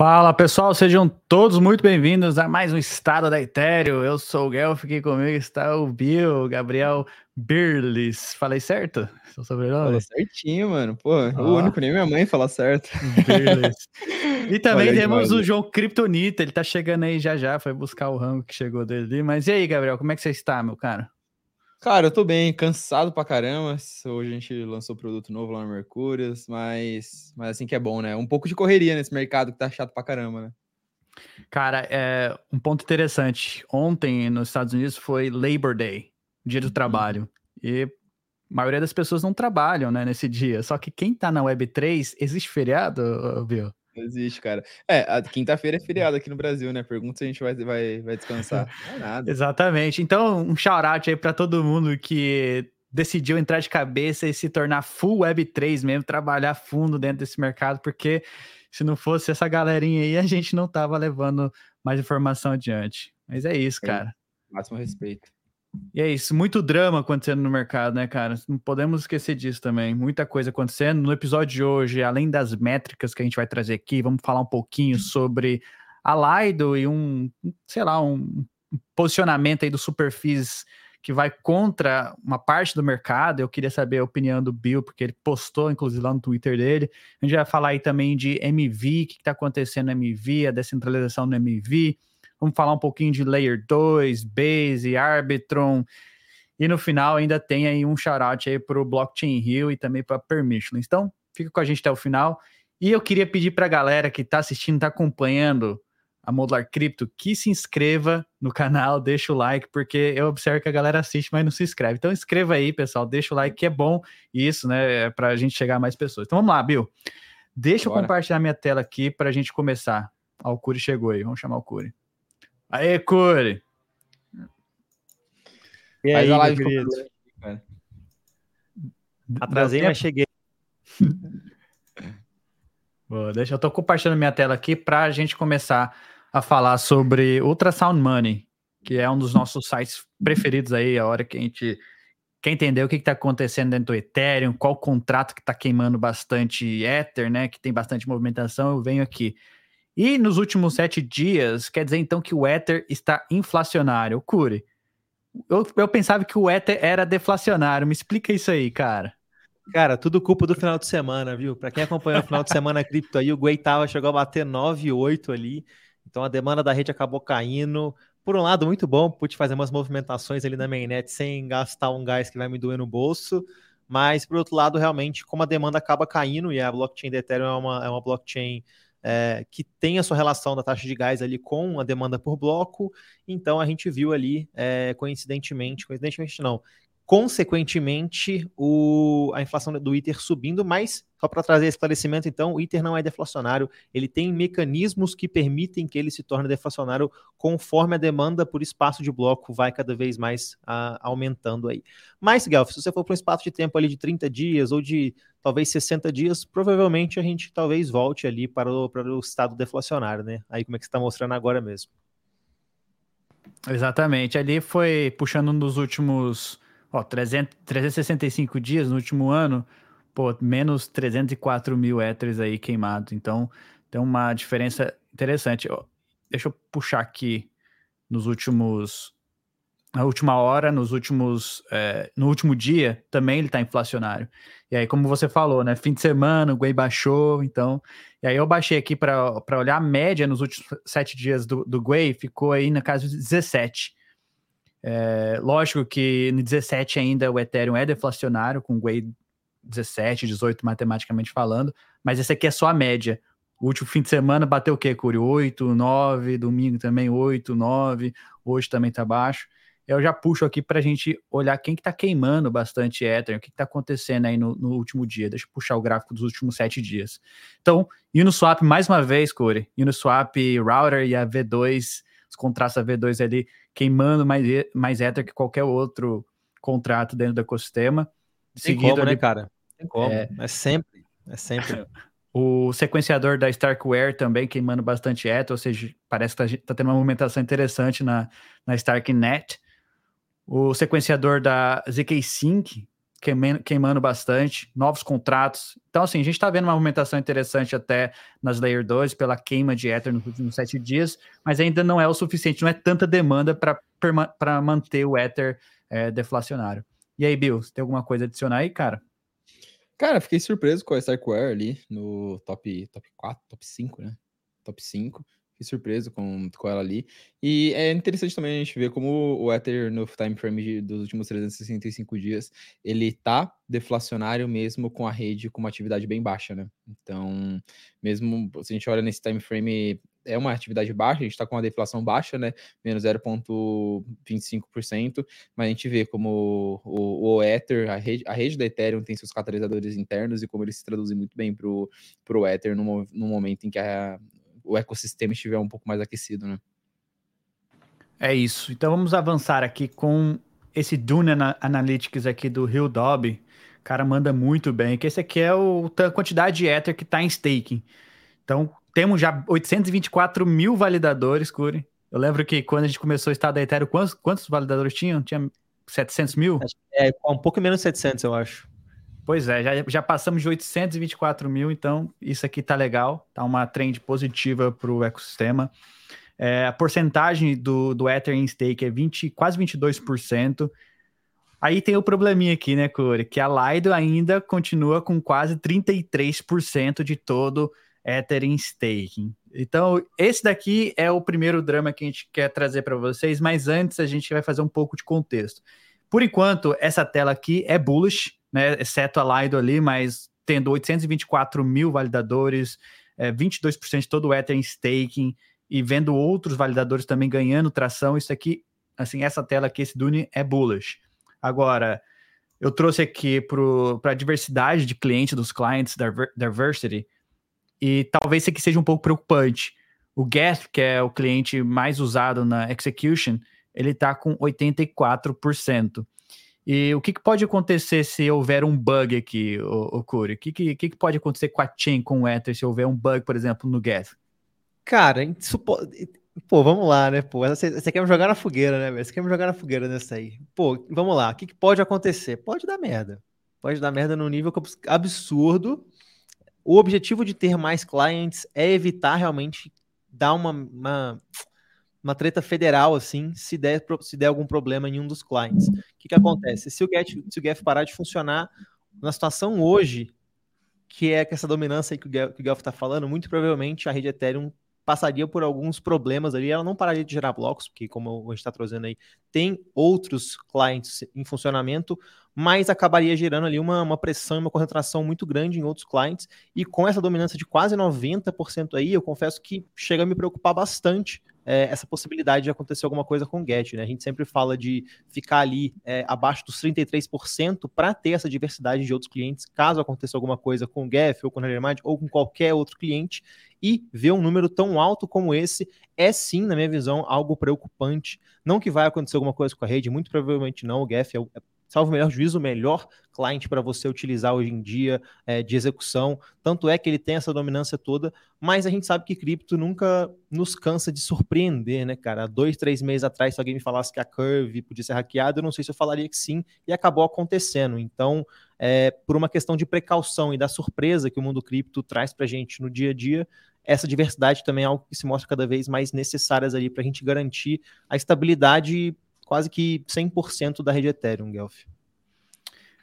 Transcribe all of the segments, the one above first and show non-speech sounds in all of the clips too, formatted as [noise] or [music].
Fala pessoal, sejam todos muito bem-vindos a mais um Estado da Ethereum. Eu sou o Guelph, aqui comigo está o Bill, Gabriel Birles. Falei certo? Seu sobrenome? Falou certinho, mano. Pô, oh. o único, nem minha mãe fala certo. E [laughs] também temos o João Kryptonita, ele tá chegando aí já já, foi buscar o rango que chegou dele. Mas e aí, Gabriel, como é que você está, meu cara? Cara, eu tô bem, cansado pra caramba. Hoje a gente lançou produto novo lá no Mercúrios, mas, mas assim que é bom, né? Um pouco de correria nesse mercado que tá chato pra caramba, né? Cara, é um ponto interessante. Ontem nos Estados Unidos foi Labor Day, dia do uhum. trabalho. E a maioria das pessoas não trabalham, né, nesse dia. Só que quem tá na Web3, existe feriado, viu? Não existe, cara. É, a quinta-feira é feriado aqui no Brasil, né? Pergunta se a gente vai, vai, vai descansar. [laughs] Não é nada. Exatamente. Então, um shout-out aí para todo mundo que decidiu entrar de cabeça e se tornar full Web3 mesmo, trabalhar fundo dentro desse mercado, porque se não fosse essa galerinha aí, a gente não tava levando mais informação adiante. Mas é isso, cara. É, máximo respeito. E é isso, muito drama acontecendo no mercado, né, cara? Não podemos esquecer disso também. Muita coisa acontecendo. No episódio de hoje, além das métricas que a gente vai trazer aqui, vamos falar um pouquinho sobre a Lido e um, sei lá, um posicionamento aí do Superfis que vai contra uma parte do mercado. Eu queria saber a opinião do Bill, porque ele postou, inclusive, lá no Twitter dele. A gente vai falar aí também de MV, o que está acontecendo no MV, a descentralização no MV Vamos falar um pouquinho de Layer 2, Base, Arbitron. E no final ainda tem aí um shout aí para o Blockchain Hill e também para Permission. Então, fica com a gente até o final. E eu queria pedir para a galera que está assistindo, está acompanhando a Modular Cripto, que se inscreva no canal, deixa o like, porque eu observo que a galera assiste, mas não se inscreve. Então inscreva aí, pessoal, deixa o like, que é bom isso, né, é para a gente chegar a mais pessoas. Então vamos lá, Bill. Deixa Bora. eu compartilhar minha tela aqui para a gente começar. Ó, o Curi chegou aí, vamos chamar o Curi. Aê, Core! E aí, Faz a querido? Atrasei, mas cheguei. [laughs] Boa, deixa eu tô compartilhando minha tela aqui para a gente começar a falar sobre Ultrasound Money, que é um dos nossos sites preferidos aí, a hora que a gente quer entender o que está acontecendo dentro do Ethereum, qual contrato que está queimando bastante Ether, né? Que tem bastante movimentação, eu venho aqui. E nos últimos sete dias, quer dizer então que o Ether está inflacionário. Cure, eu, eu pensava que o Ether era deflacionário. Me explica isso aí, cara. Cara, tudo culpa do final de semana, viu? Para quem acompanhou o final de semana cripto aí, o Guaitava chegou a bater 9,8 ali. Então a demanda da rede acabou caindo. Por um lado, muito bom, pude fazer umas movimentações ali na mainnet sem gastar um gás que vai me doer no bolso. Mas, por outro lado, realmente, como a demanda acaba caindo e a blockchain da Ethereum é uma, é uma blockchain é, que tem a sua relação da taxa de gás ali com a demanda por bloco. Então a gente viu ali, é, coincidentemente, coincidentemente não, consequentemente, o, a inflação do ITER subindo, mas só para trazer esclarecimento, então, o ITER não é deflacionário, ele tem mecanismos que permitem que ele se torne deflacionário conforme a demanda por espaço de bloco vai cada vez mais a, aumentando aí. Mas, Guelph, se você for para um espaço de tempo ali de 30 dias ou de talvez 60 dias, provavelmente a gente talvez volte ali para o, para o estado deflacionário, né? Aí como é que está mostrando agora mesmo. Exatamente, ali foi puxando nos últimos Ó, 300, 365 dias no último ano, pô, menos 304 mil éteres aí queimados. Então, tem uma diferença interessante. Ó, deixa eu puxar aqui nos últimos. Na última hora, nos últimos. É, no último dia, também ele está inflacionário. E aí, como você falou, né? Fim de semana, o Guay baixou, então. E aí eu baixei aqui para olhar a média nos últimos sete dias do, do Guay, ficou aí na casa de 17. É, lógico que no 17 ainda o Ethereum é deflacionário, com o Gwei 17, 18 matematicamente falando, mas esse aqui é só a média. O último fim de semana bateu o quê, Curi? 8, 9, domingo também 8, 9, hoje também tá baixo. Eu já puxo aqui para a gente olhar quem que tá queimando bastante Ethereum, o que, que tá acontecendo aí no, no, último dia. Deixa eu puxar o gráfico dos últimos sete dias. Então, Uniswap, mais uma vez, Curi, Uniswap Router e a V2, os contratos da V2 ali queimando mais, mais Ether que qualquer outro contrato dentro do ecossistema. Tem Seguido como, ali, né, cara? Tem como. É, é sempre. É sempre. [laughs] O sequenciador da Starkware também queimando bastante Ether, ou seja, parece que está tá tendo uma movimentação interessante na, na Starknet. O sequenciador da ZK Sync queimando, bastante, novos contratos. Então, assim, a gente está vendo uma movimentação interessante até nas Layer 2 pela queima de Ether nos últimos sete dias, mas ainda não é o suficiente, não é tanta demanda para manter o Ether é, deflacionário. E aí, Bill, você tem alguma coisa a adicionar aí, cara? Cara, fiquei surpreso com a Starkware ali no top, top 4, top 5, né? Top 5. Fiquei surpreso com, com ela ali. E é interessante também a gente ver como o Ether no time frame dos últimos 365 dias, ele tá deflacionário mesmo com a rede com uma atividade bem baixa, né? Então, mesmo se a gente olha nesse time frame é uma atividade baixa, a gente está com uma deflação baixa, né? Menos 0,25%, mas a gente vê como o, o Ether, a rede, a rede da Ethereum tem seus catalisadores internos e como eles se traduzem muito bem para o Ether no, no momento em que a, o ecossistema estiver um pouco mais aquecido, né? É isso. Então vamos avançar aqui com esse Dune Analytics aqui do Rio Dobby. O cara manda muito bem, que esse aqui é o, a quantidade de Ether que está em staking. Então, temos já 824 mil validadores, Curi. Eu lembro que quando a gente começou o estado da Ethereum, quantos, quantos validadores tinham? Tinha 700 mil? É, um pouco menos de 700, eu acho. Pois é, já, já passamos de 824 mil, então isso aqui tá legal, tá uma trend positiva para o ecossistema. É, a porcentagem do, do Ether em stake é 20, quase 22%. Aí tem o probleminha aqui, né, Corey? Que a Lido ainda continua com quase 33% de todo Ether em staking. Então, esse daqui é o primeiro drama que a gente quer trazer para vocês, mas antes a gente vai fazer um pouco de contexto. Por enquanto, essa tela aqui é bullish, né, exceto a Lido ali, mas tendo 824 mil validadores, é, 22% de todo o Ether em staking e vendo outros validadores também ganhando tração, isso aqui, assim, essa tela aqui, esse Dune é bullish. Agora, eu trouxe aqui para a diversidade de clientes dos clientes, diversity, e talvez isso aqui seja um pouco preocupante. O Gasp, que é o cliente mais usado na Execution, ele está com 84%. E o que, que, pode acontecer se houver um bug aqui, o, o Curi? O que, que, que, pode acontecer com a chain, com o Ether, se houver um bug, por exemplo, no Gas? Cara, isso Pô, vamos lá, né? Pô, você, você quer me jogar na fogueira, né, velho? Você quer me jogar na fogueira nessa aí. Pô, vamos lá. O que, que pode acontecer? Pode dar merda. Pode dar merda num nível absurdo o objetivo de ter mais clients é evitar realmente dar uma, uma, uma treta federal, assim, se der, se der algum problema em um dos clients. O que, que acontece? Se o, Get, se o Get parar de funcionar, na situação hoje, que é essa dominância que o Gelf está falando, muito provavelmente a rede Ethereum passaria por alguns problemas ali, ela não pararia de gerar blocos, porque como a gente está trazendo aí, tem outros clients em funcionamento, mas acabaria gerando ali uma, uma pressão e uma concentração muito grande em outros clientes, e com essa dominância de quase 90% aí, eu confesso que chega a me preocupar bastante é, essa possibilidade de acontecer alguma coisa com o Get. Né? A gente sempre fala de ficar ali é, abaixo dos 33% para ter essa diversidade de outros clientes, caso aconteça alguma coisa com o Geth ou com o Nevermind ou com qualquer outro cliente. E ver um número tão alto como esse é sim, na minha visão, algo preocupante. Não que vai acontecer alguma coisa com a rede, muito provavelmente não. O Geth é, é salvo o melhor juízo, o melhor cliente para você utilizar hoje em dia é, de execução. Tanto é que ele tem essa dominância toda, mas a gente sabe que cripto nunca nos cansa de surpreender, né, cara? dois, três meses atrás, se alguém me falasse que a Curve podia ser hackeada, eu não sei se eu falaria que sim, e acabou acontecendo. Então, é, por uma questão de precaução e da surpresa que o mundo cripto traz para a gente no dia a dia, essa diversidade também é algo que se mostra cada vez mais necessárias ali para a gente garantir a estabilidade quase que 100% da rede Ethereum, Guelph.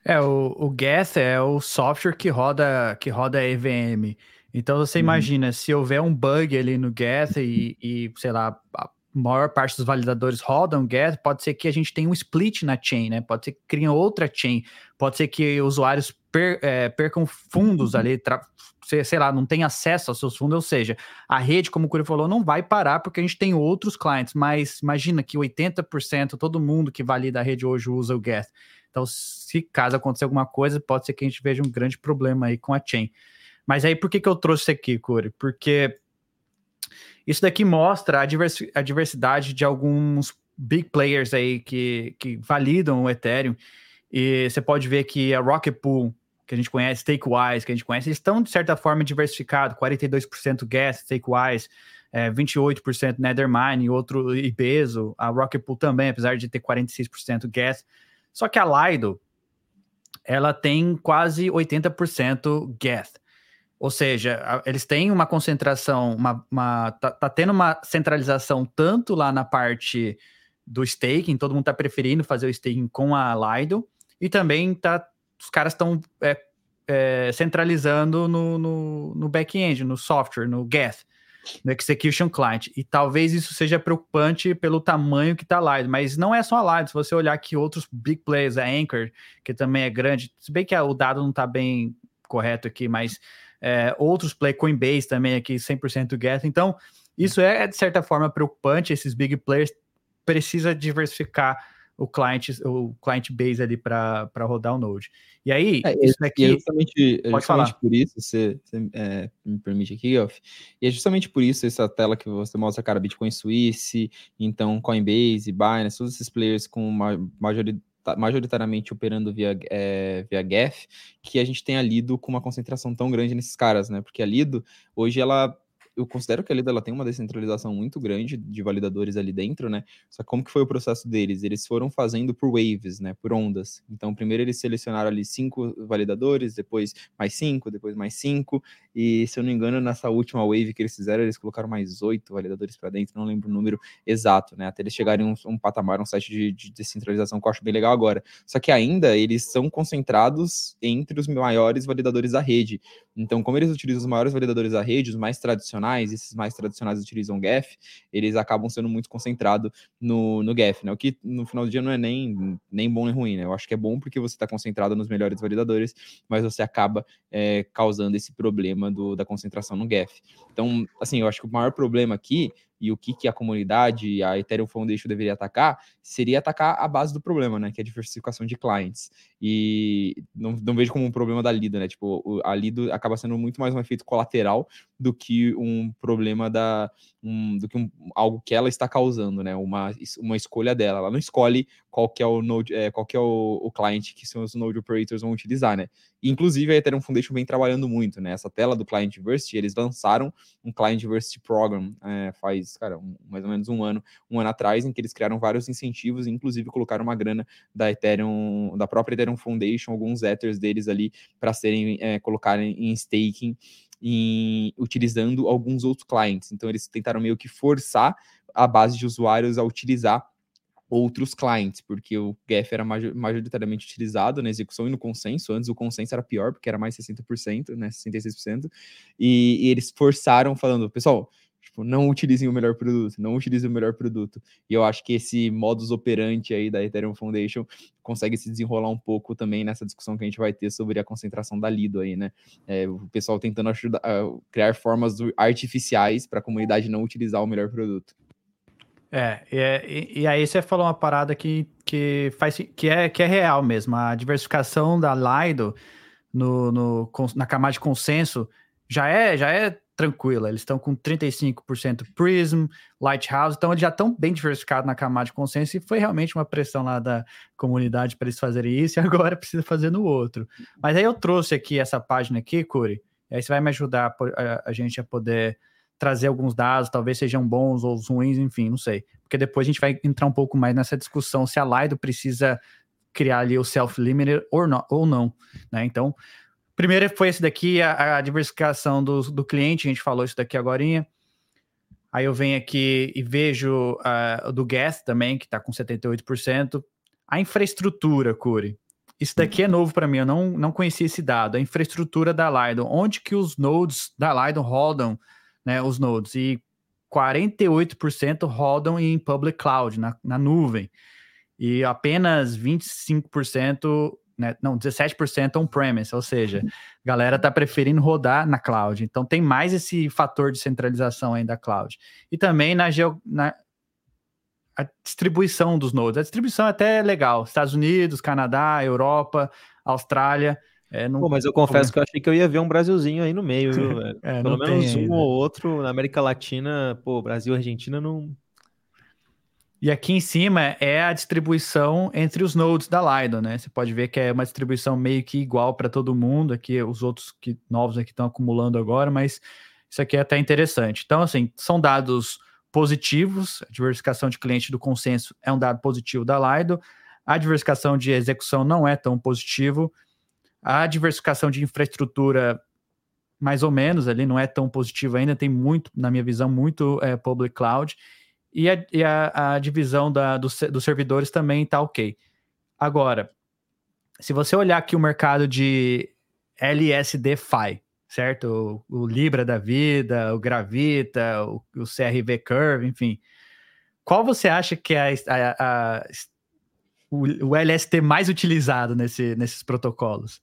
É, o, o Geth é o software que roda que roda EVM. Então você uhum. imagina, se houver um bug ali no Geth e, e, sei lá, a maior parte dos validadores rodam Geth, pode ser que a gente tenha um split na chain, né? Pode ser que criem outra chain, pode ser que usuários per, é, percam fundos uhum. ali, sei lá, não tem acesso aos seus fundos, ou seja, a rede, como o Curi falou, não vai parar porque a gente tem outros clientes, mas imagina que 80%, todo mundo que valida a rede hoje usa o Geth. Então, se caso acontecer alguma coisa, pode ser que a gente veja um grande problema aí com a chain. Mas aí, por que, que eu trouxe isso aqui, Curi? Porque isso daqui mostra a, diversi a diversidade de alguns big players aí que, que validam o Ethereum. E você pode ver que a Rocket Pool que a gente conhece, Stakewise, que a gente conhece, eles estão, de certa forma, diversificados, 42% Gas, Stakewise, é, 28% Nethermine, outro Ibezo, a Rocket Pool também, apesar de ter 46% Gas. Só que a Lido, ela tem quase 80% Geth. Ou seja, eles têm uma concentração, uma, uma tá, tá, tendo uma centralização tanto lá na parte do staking, todo mundo tá preferindo fazer o staking com a Lido, e também tá, os caras estão é, é, centralizando no, no, no back-end, no software, no Geth, no Execution Client. E talvez isso seja preocupante pelo tamanho que tá a Lido, mas não é só a Lido, se você olhar aqui outros big players, a Anchor, que também é grande, se bem que o dado não tá bem correto aqui, mas é, outros play, Coinbase também aqui, 100% Get. Então, isso é, de certa forma, preocupante. Esses big players precisa diversificar o client, o client base ali para rodar o Node. E aí, é, isso daqui. É justamente, é justamente por isso, você, você é, me permite aqui, Goff, e é justamente por isso essa tela que você mostra, cara, Bitcoin Suisse, então Coinbase, Binance, todos esses players com uma maioria majoritariamente operando via, é, via GAF, que a gente tenha lido com uma concentração tão grande nesses caras, né? Porque a Lido, hoje, ela eu considero que a Lido ela tem uma descentralização muito grande de validadores ali dentro, né? Só como que foi o processo deles? Eles foram fazendo por waves, né? Por ondas. Então, primeiro eles selecionaram ali cinco validadores, depois mais cinco, depois mais cinco, e se eu não me engano, nessa última wave que eles fizeram, eles colocaram mais oito validadores para dentro, não lembro o número exato, né? Até eles chegarem a um, um patamar, um site de, de descentralização que eu acho bem legal agora. Só que ainda eles são concentrados entre os maiores validadores da rede. Então, como eles utilizam os maiores validadores da rede, os mais tradicionais, esses mais tradicionais utilizam GEF, eles acabam sendo muito concentrados no, no GEF, né? O que no final do dia não é nem, nem bom nem ruim, né? Eu acho que é bom porque você está concentrado nos melhores validadores, mas você acaba é, causando esse problema do, da concentração no GEF. Então, assim, eu acho que o maior problema aqui e o que, que a comunidade, a Ethereum Foundation deveria atacar, seria atacar a base do problema, né? Que é a diversificação de clients. E não, não vejo como um problema da Lido, né? Tipo, a Lido acaba sendo muito mais um efeito colateral do que um problema da. Um, do que um, algo que ela está causando, né? Uma, uma escolha dela. Ela não escolhe qual que é o node, é, qual que é o, o client que os node operators vão utilizar, né? Inclusive, a Ethereum Foundation vem trabalhando muito, né? Essa tela do Client Diversity, eles lançaram um Client Diversity Program é, faz, cara, um, mais ou menos um ano, um ano atrás, em que eles criaram vários incentivos, inclusive colocaram uma grana da Ethereum, da própria Ethereum Foundation, alguns Ethers deles ali, para serem é, colocarem em staking, em, utilizando alguns outros clients. Então, eles tentaram meio que forçar a base de usuários a utilizar outros clientes, porque o GEF era majoritariamente utilizado na execução e no consenso. Antes o consenso era pior, porque era mais 60%, né, 66%. E, e eles forçaram falando, pessoal, tipo, não utilizem o melhor produto, não utilizem o melhor produto. E eu acho que esse modus operandi aí da Ethereum Foundation consegue se desenrolar um pouco também nessa discussão que a gente vai ter sobre a concentração da Lido aí, né? É, o pessoal tentando ajudar, criar formas artificiais para a comunidade não utilizar o melhor produto. É, e, e, aí você falou uma parada que, que, faz, que, é, que é real mesmo. A diversificação da Lido no, no, na camada de consenso já é, já é tranquila. Eles estão com 35% Prism, Lighthouse, então eles já estão bem diversificados na camada de consenso e foi realmente uma pressão lá da comunidade para eles fazerem isso e [laughs] agora precisa fazer no outro. Mas aí eu trouxe aqui essa página aqui, Curi, aí você vai me ajudar a, a, a gente a poder trazer alguns dados, talvez sejam bons ou ruins, enfim, não sei. Porque depois a gente vai entrar um pouco mais nessa discussão se a Lido precisa criar ali o self-limiter ou não, ou não né? Então, primeiro foi esse daqui, a, a diversificação do, do cliente, a gente falou isso daqui agora. Aí eu venho aqui e vejo uh, do gas também, que está com 78%. A infraestrutura, Curi. Isso daqui é novo para mim, eu não, não conhecia esse dado. A infraestrutura da Lido, onde que os nodes da Lido rodam né, os nodes, e 48% rodam em public cloud, na, na nuvem, e apenas 25%, né, não, 17% on-premise, ou seja, a galera tá preferindo rodar na cloud. Então tem mais esse fator de centralização aí da cloud. E também na, geo, na a distribuição dos nodes. A distribuição é até legal. Estados Unidos, Canadá, Europa, Austrália. É, não... Pô, mas eu confesso que eu achei que eu ia ver um Brasilzinho aí no meio, viu, [laughs] velho? é, Pelo menos um ainda. ou outro na América Latina, pô, Brasil e Argentina não. E aqui em cima é a distribuição entre os nodes da Lido, né? Você pode ver que é uma distribuição meio que igual para todo mundo. Aqui os outros que novos aqui estão acumulando agora, mas isso aqui é até interessante. Então, assim, são dados positivos. A diversificação de cliente do consenso é um dado positivo da Lido. A diversificação de execução não é tão positivo A diversificação de infraestrutura, mais ou menos, ali não é tão positiva ainda, tem muito, na minha visão, muito é, public cloud. E a, e a, a divisão da, dos, servidores também está ok. Agora, se você olhar aqui o mercado de LSD Fi, certo? O, o, Libra da vida, o Gravita, o, o, CRV Curve, enfim. Qual você acha que é a, o, o, LST mais utilizado nesse, nesses protocolos?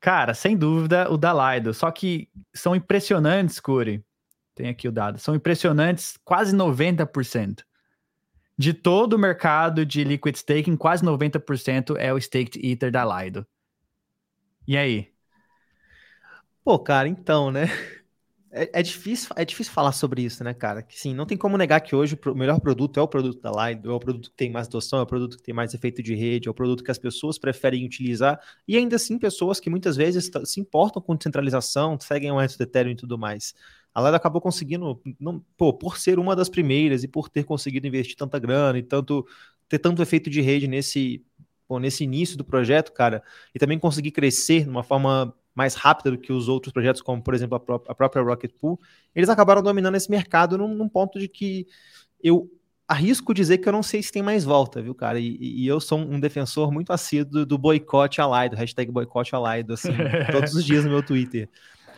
Cara, sem dúvida o da Lido. Só que são impressionantes, Curi. Tem aqui o dado. São impressionantes, quase 90%. De todo o mercado de liquid staking, quase 90% é o staked ether da Lido. E aí? Pô, cara, então, né? [laughs] É, é, difícil, é difícil falar sobre isso, né, cara? Que sim, não tem como negar que hoje o melhor produto é o produto da Lido, é o produto que tem mais adoção, é o produto que tem mais efeito de rede, é o produto que as pessoas preferem utilizar, e ainda assim pessoas que muitas vezes se importam com descentralização, seguem o antes do Ethereum e tudo mais. A Lido acabou conseguindo, não, pô, por ser uma das primeiras e por ter conseguido investir tanta grana e tanto ter tanto efeito de rede nesse, pô, nesse início do projeto, cara, e também conseguir crescer de uma forma mais rápida do que os outros projetos, como por exemplo a, pró a própria Rocket Pool, eles acabaram dominando esse mercado num, num, ponto de que eu arrisco dizer que eu não sei se tem mais volta, viu, cara? E, e eu sou um defensor muito assíduo do, boicote alaido, hashtag boicote alaido, assim, [laughs] todos os dias no meu Twitter.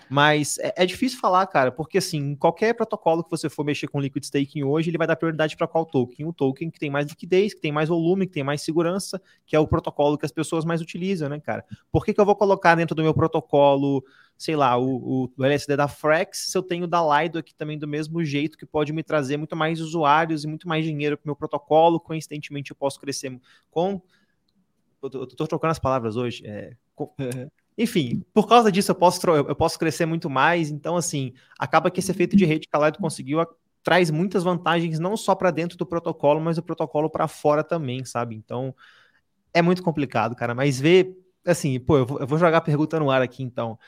Mas é, é, difícil falar, cara, porque assim, qualquer protocolo que você for mexer com liquid staking hoje, ele vai dar prioridade para qual token? O token que tem mais liquidez, que tem mais volume, que tem mais segurança, que é o protocolo que as pessoas mais utilizam, né, cara? Por que, que eu vou colocar dentro do meu protocolo, sei lá, o, o, LSD da Frex, se eu tenho da Lido aqui também do mesmo jeito, que pode me trazer muito mais usuários e muito mais dinheiro para o meu protocolo, coincidentemente eu posso crescer com. Eu tô, eu tô trocando as palavras hoje. É. Enfim, por causa disso eu posso, eu posso crescer muito mais. Então, assim, acaba que esse efeito de rede que a Lido conseguiu a, traz muitas vantagens, não só para dentro do protocolo, mas o protocolo para fora também, sabe? Então, é muito complicado, cara. Mas ver, assim, pô, eu vou, eu vou jogar a pergunta no ar aqui, então.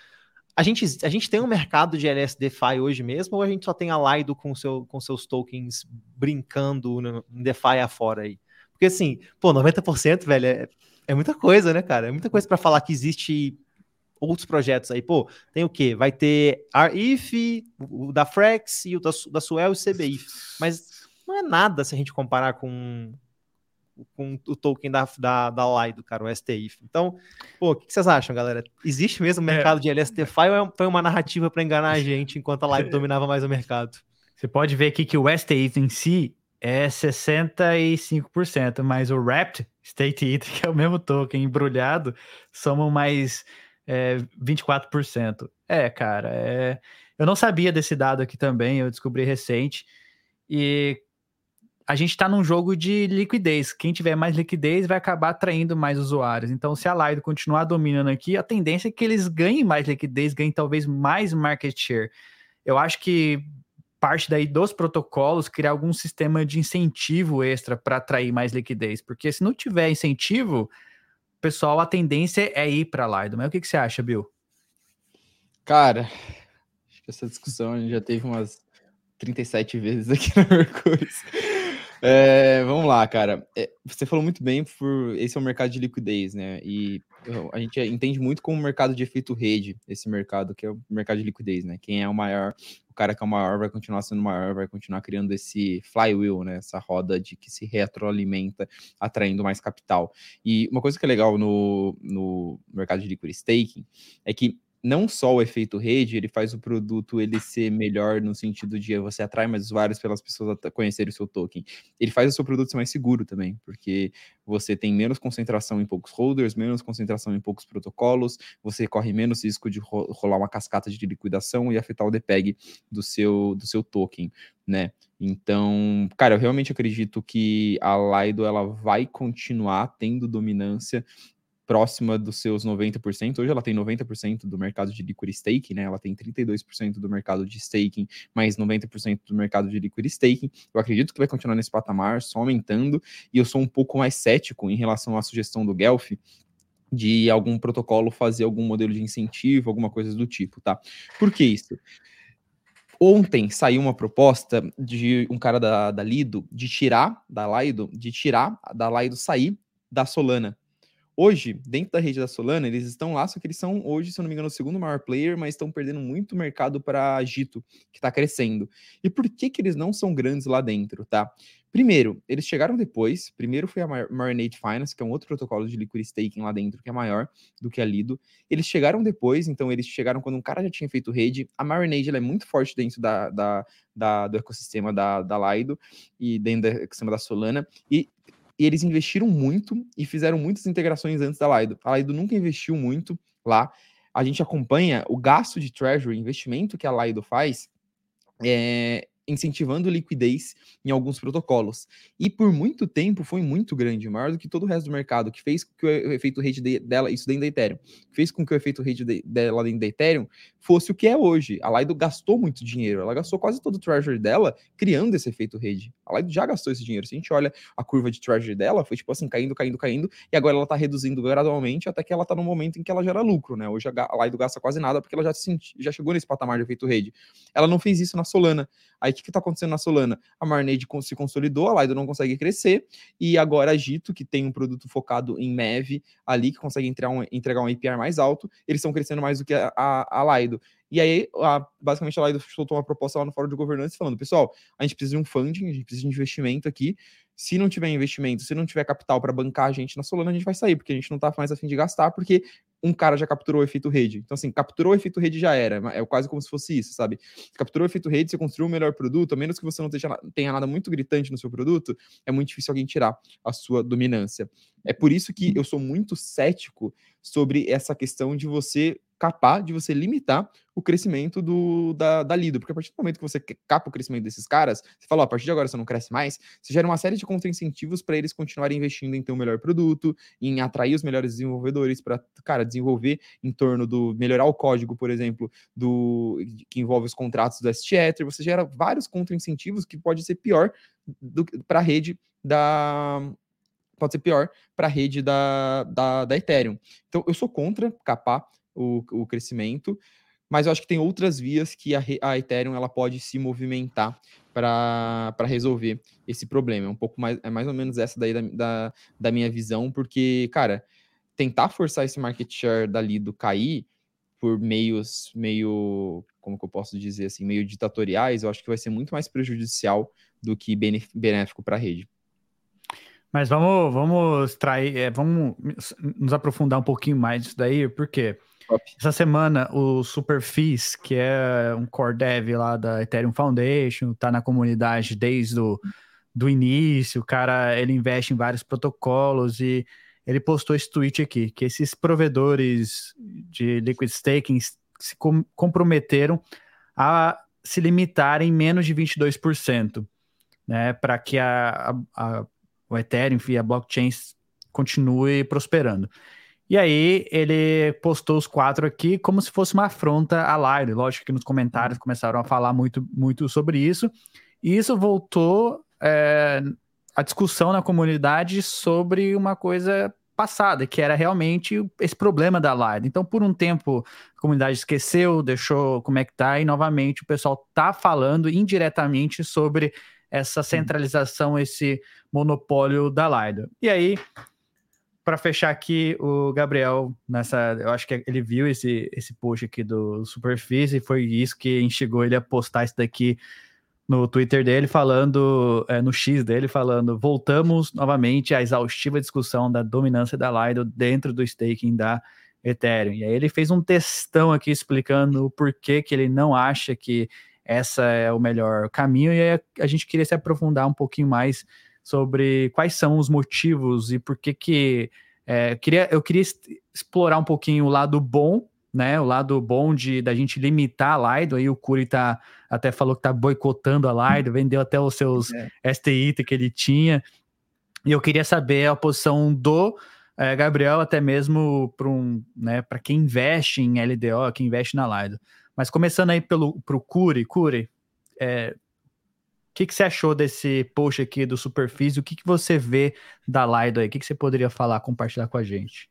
A gente, a gente tem um mercado de LSDFi hoje mesmo, ou a gente só tem a Lido com, seu, com seus tokens brincando no, no DeFi afora aí? Porque, assim, pô, 90%, velho, é, é muita coisa, né, cara? É muita coisa para falar que existe outros projetos aí. Pô, tem o quê? Vai ter RIF, o da Frex e o da, da Suel e o CBIF. Mas não é nada se a gente comparar com, com o token da, da, da Lido, cara, o STIF. Então, pô, o que vocês acham, galera? Existe mesmo é. mercado é. de LSTFI ou é foi uma narrativa para enganar a [laughs] gente enquanto a Lido dominava mais o mercado? Você pode ver aqui que o STIF em si é 65%, mas o Wrapped State Ether, [laughs] que é o mesmo token embrulhado, somam mais é, 24%. É, cara, é... eu não sabia desse dado aqui também, eu descobri recente. E a gente está num jogo de liquidez. Quem tiver mais liquidez vai acabar atraindo mais usuários. Então, se a Lido continuar dominando aqui, a tendência é que eles ganhem mais liquidez, ganhem talvez mais market share. Eu acho que parte daí dos protocolos criar algum sistema de incentivo extra para atrair mais liquidez, porque se não tiver incentivo, pessoal, a tendência é ir para Lido. Mas o que, que você acha, Bill? Cara, acho que essa discussão a gente já teve umas 37 vezes aqui [laughs] no Mercúrio. É, vamos lá, cara. É, você falou muito bem, por esse é o mercado de liquidez, né? E a gente entende muito como mercado de efeito rede, esse mercado que é o mercado de liquidez, né? Quem é o maior, o cara que é o maior vai continuar sendo maior, vai continuar criando esse flywheel, né? Essa roda de que se retroalimenta, atraindo mais capital. E uma coisa que é legal no, no mercado de liquid staking é que não só o efeito rede, ele faz o produto ele ser melhor no sentido de você atrai mais usuários pelas pessoas conhecerem o seu token. Ele faz o seu produto ser mais seguro também, porque você tem menos concentração em poucos holders, menos concentração em poucos protocolos, você corre menos risco de rolar uma cascata de liquidação e afetar o DPEG do seu, do seu token, né? Então, cara, eu realmente acredito que a Lido ela vai continuar tendo dominância próxima dos seus 90%. Hoje ela tem 90% do mercado de liquid staking, né? Ela tem 32% do mercado de staking, mais 90% do mercado de liquid staking. Eu acredito que vai continuar nesse patamar, só aumentando, e eu sou um pouco mais cético em relação à sugestão do Guelph, de algum protocolo fazer algum modelo de incentivo, alguma coisa do tipo, tá? Por que isso? Ontem saiu uma proposta de um cara da, da Lido de tirar, da Lido, de tirar da Lido sair da Solana Hoje, dentro da rede da Solana, eles estão lá, só que eles são hoje, se eu não me engano, o segundo maior player, mas estão perdendo muito mercado para Gito, que está crescendo. E por que que eles não são grandes lá dentro, tá? Primeiro, eles chegaram depois. Primeiro foi a Marinade Finance, que é um outro protocolo de liquid staking lá dentro, que é maior do que a Lido. Eles chegaram depois, então eles chegaram quando um cara já tinha feito rede. A Marinade é muito forte dentro da, da, da, do ecossistema da, da Lido e dentro do ecossistema da Solana. E eles investiram muito e fizeram muitas integrações antes da Lido. A Lido nunca investiu muito lá. A gente acompanha o gasto de treasury, investimento que a Lido faz, é, incentivando liquidez em alguns protocolos. E por muito tempo foi muito grande, maior do que todo o resto do mercado, que fez com que o efeito rede de, dela, isso dentro da Ethereum, fez com que o efeito rede de, dela dentro da Ethereum fosse o que é hoje. A Lido gastou muito dinheiro, ela gastou quase todo o treasury dela criando esse efeito rede. A Lido já gastou esse dinheiro. Se a gente olha a curva de treasury dela, foi tipo assim, caindo, caindo, caindo, e agora ela tá reduzindo gradualmente até que ela tá no momento em que ela gera lucro, né? Hoje a Lido gasta quase nada porque ela já, senti, já chegou nesse patamar de efeito rede. Ela não fez isso na Solana. Aí o que, está acontecendo na Solana? A Marnade se consolidou, a Lido não consegue crescer, e agora a Gito, que tem um produto focado em MEV ali, que consegue entregar um, entregar um mais alto, eles estão crescendo mais do que a, a, a Lido. E aí, a, basicamente, a Lido soltou uma proposta lá no fórum de governança falando: pessoal, a gente precisa de um funding, a gente precisa de investimento aqui. Se não tiver investimento, se não tiver capital para bancar a gente na Solana, a gente vai sair, porque a gente não está mais afim de gastar, porque um cara já capturou o efeito rede. Então, assim, capturou o efeito rede já era. É quase como se fosse isso, sabe? Capturou o efeito rede, você construiu o melhor produto, a menos que você não tenha, tenha nada muito gritante no seu produto, é muito difícil alguém tirar a sua dominância. É por isso que eu sou muito cético sobre essa questão de você capar, de você limitar o crescimento do, da, da Lido. Porque a partir do momento que você capa o crescimento desses caras, você fala, ó, a partir de agora você não cresce mais, você gera uma série de contra-incentivos para eles continuarem investindo em ter um melhor produto, em atrair os melhores desenvolvedores para, cara, desenvolver em torno do melhorar o código, por exemplo, do que envolve os contratos do STEther, você gera vários contra-incentivos que pode ser pior para a rede da pode ser pior para a rede da, da, da Ethereum. Então, eu sou contra capar o, o crescimento, mas eu acho que tem outras vias que a, a Ethereum ela pode se movimentar para resolver esse problema. É um pouco mais, é mais ou menos essa daí da, da, da, minha visão, porque, cara, tentar forçar esse market share dali do cair por meios meio, como que eu posso dizer assim, meio ditatoriais, eu acho que vai ser muito mais prejudicial do que benéfico para a rede. Mas vamos, vamos extrair, é, vamos nos aprofundar um pouquinho mais disso daí, porque essa semana o Superfis, que é um core dev lá da Ethereum Foundation, tá na comunidade desde o do início, o cara ele investe em vários protocolos e ele postou esse tweet aqui, que esses provedores de liquid staking se com comprometeram a se limitarem em menos de 22%, né, para que a, a, a o Ethereum e a blockchain continue prosperando. E aí ele postou os quatro aqui como se fosse uma afronta à live. Lógico que nos comentários começaram a falar muito, muito sobre isso. E isso voltou é, a discussão na comunidade sobre uma coisa passada, que era realmente esse problema da live. Então, por um tempo, a comunidade esqueceu, deixou como é que tá, e novamente o pessoal tá falando indiretamente sobre essa centralização, esse monopólio da Lido. E aí, para fechar aqui, o Gabriel, nessa, eu acho que ele viu esse, esse post aqui do Superfície, e foi isso que instigou ele a postar isso daqui no Twitter dele, falando, é, no X dele, falando: voltamos novamente à exaustiva discussão da dominância da Lido dentro do staking da Ethereum. E aí ele fez um textão aqui explicando o porquê que ele não acha que essa é o melhor caminho, e a, a gente queria se aprofundar um pouquinho mais sobre quais são os motivos e por que que é, queria, eu queria explorar um pouquinho o lado bom, né? O lado bom de da gente limitar a Lido. Aí o Curi tá, até falou que tá boicotando a Lido, vendeu até os seus é. STI que ele tinha. E eu queria saber a posição do é, Gabriel, até mesmo para um, né, para quem investe em LDO, quem investe na Lido. Mas começando aí pelo pro Curi, Curi, é, que, que você achou desse post aqui do Superfície? O que, que você vê da Lido aí? O que, que você poderia falar, compartilhar com a gente?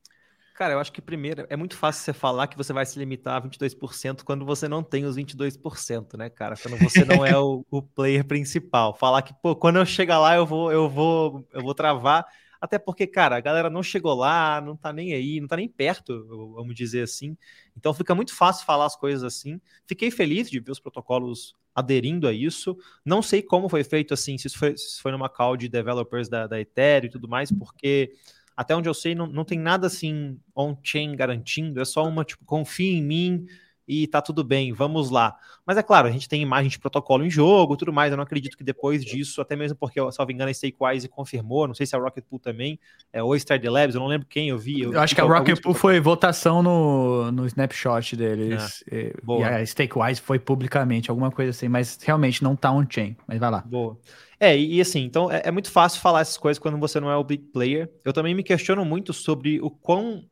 Cara, eu acho que primeiro é muito fácil você falar que você vai se limitar a 22% quando você não tem os 22%, né, cara? Quando você não é o, o, player principal. Falar que, pô, quando eu chegar lá eu vou, eu vou, eu vou travar Até porque, cara, a galera não chegou lá, não tá nem aí, não tá nem perto, vamos dizer assim. Então fica muito fácil falar as coisas assim. Fiquei feliz de ver os protocolos aderindo a isso. Não sei como foi feito assim, se isso foi, se foi numa call de developers da, da Ethereum e tudo mais, porque até onde eu sei, não, não tem nada assim on-chain garantindo, é só uma tipo, confia em mim, e tá tudo bem, vamos lá. Mas é claro, a gente tem imagem de protocolo em jogo, tudo mais. Eu não acredito que depois disso, até mesmo porque, salvo engano, a Stakewise confirmou, não sei se a Rocket Pool também, é, ou Stardew Labs, eu não lembro quem eu vi. Eu, eu acho que a Rocket Pool foi votação no, no snapshot deles. É, e, e, a Stakewise foi publicamente, alguma coisa assim, mas realmente não tá on-chain. Mas vai lá. Boa. É, e, assim, então é, é muito fácil falar essas coisas quando você não é o big player. Eu também me questiono muito sobre o quão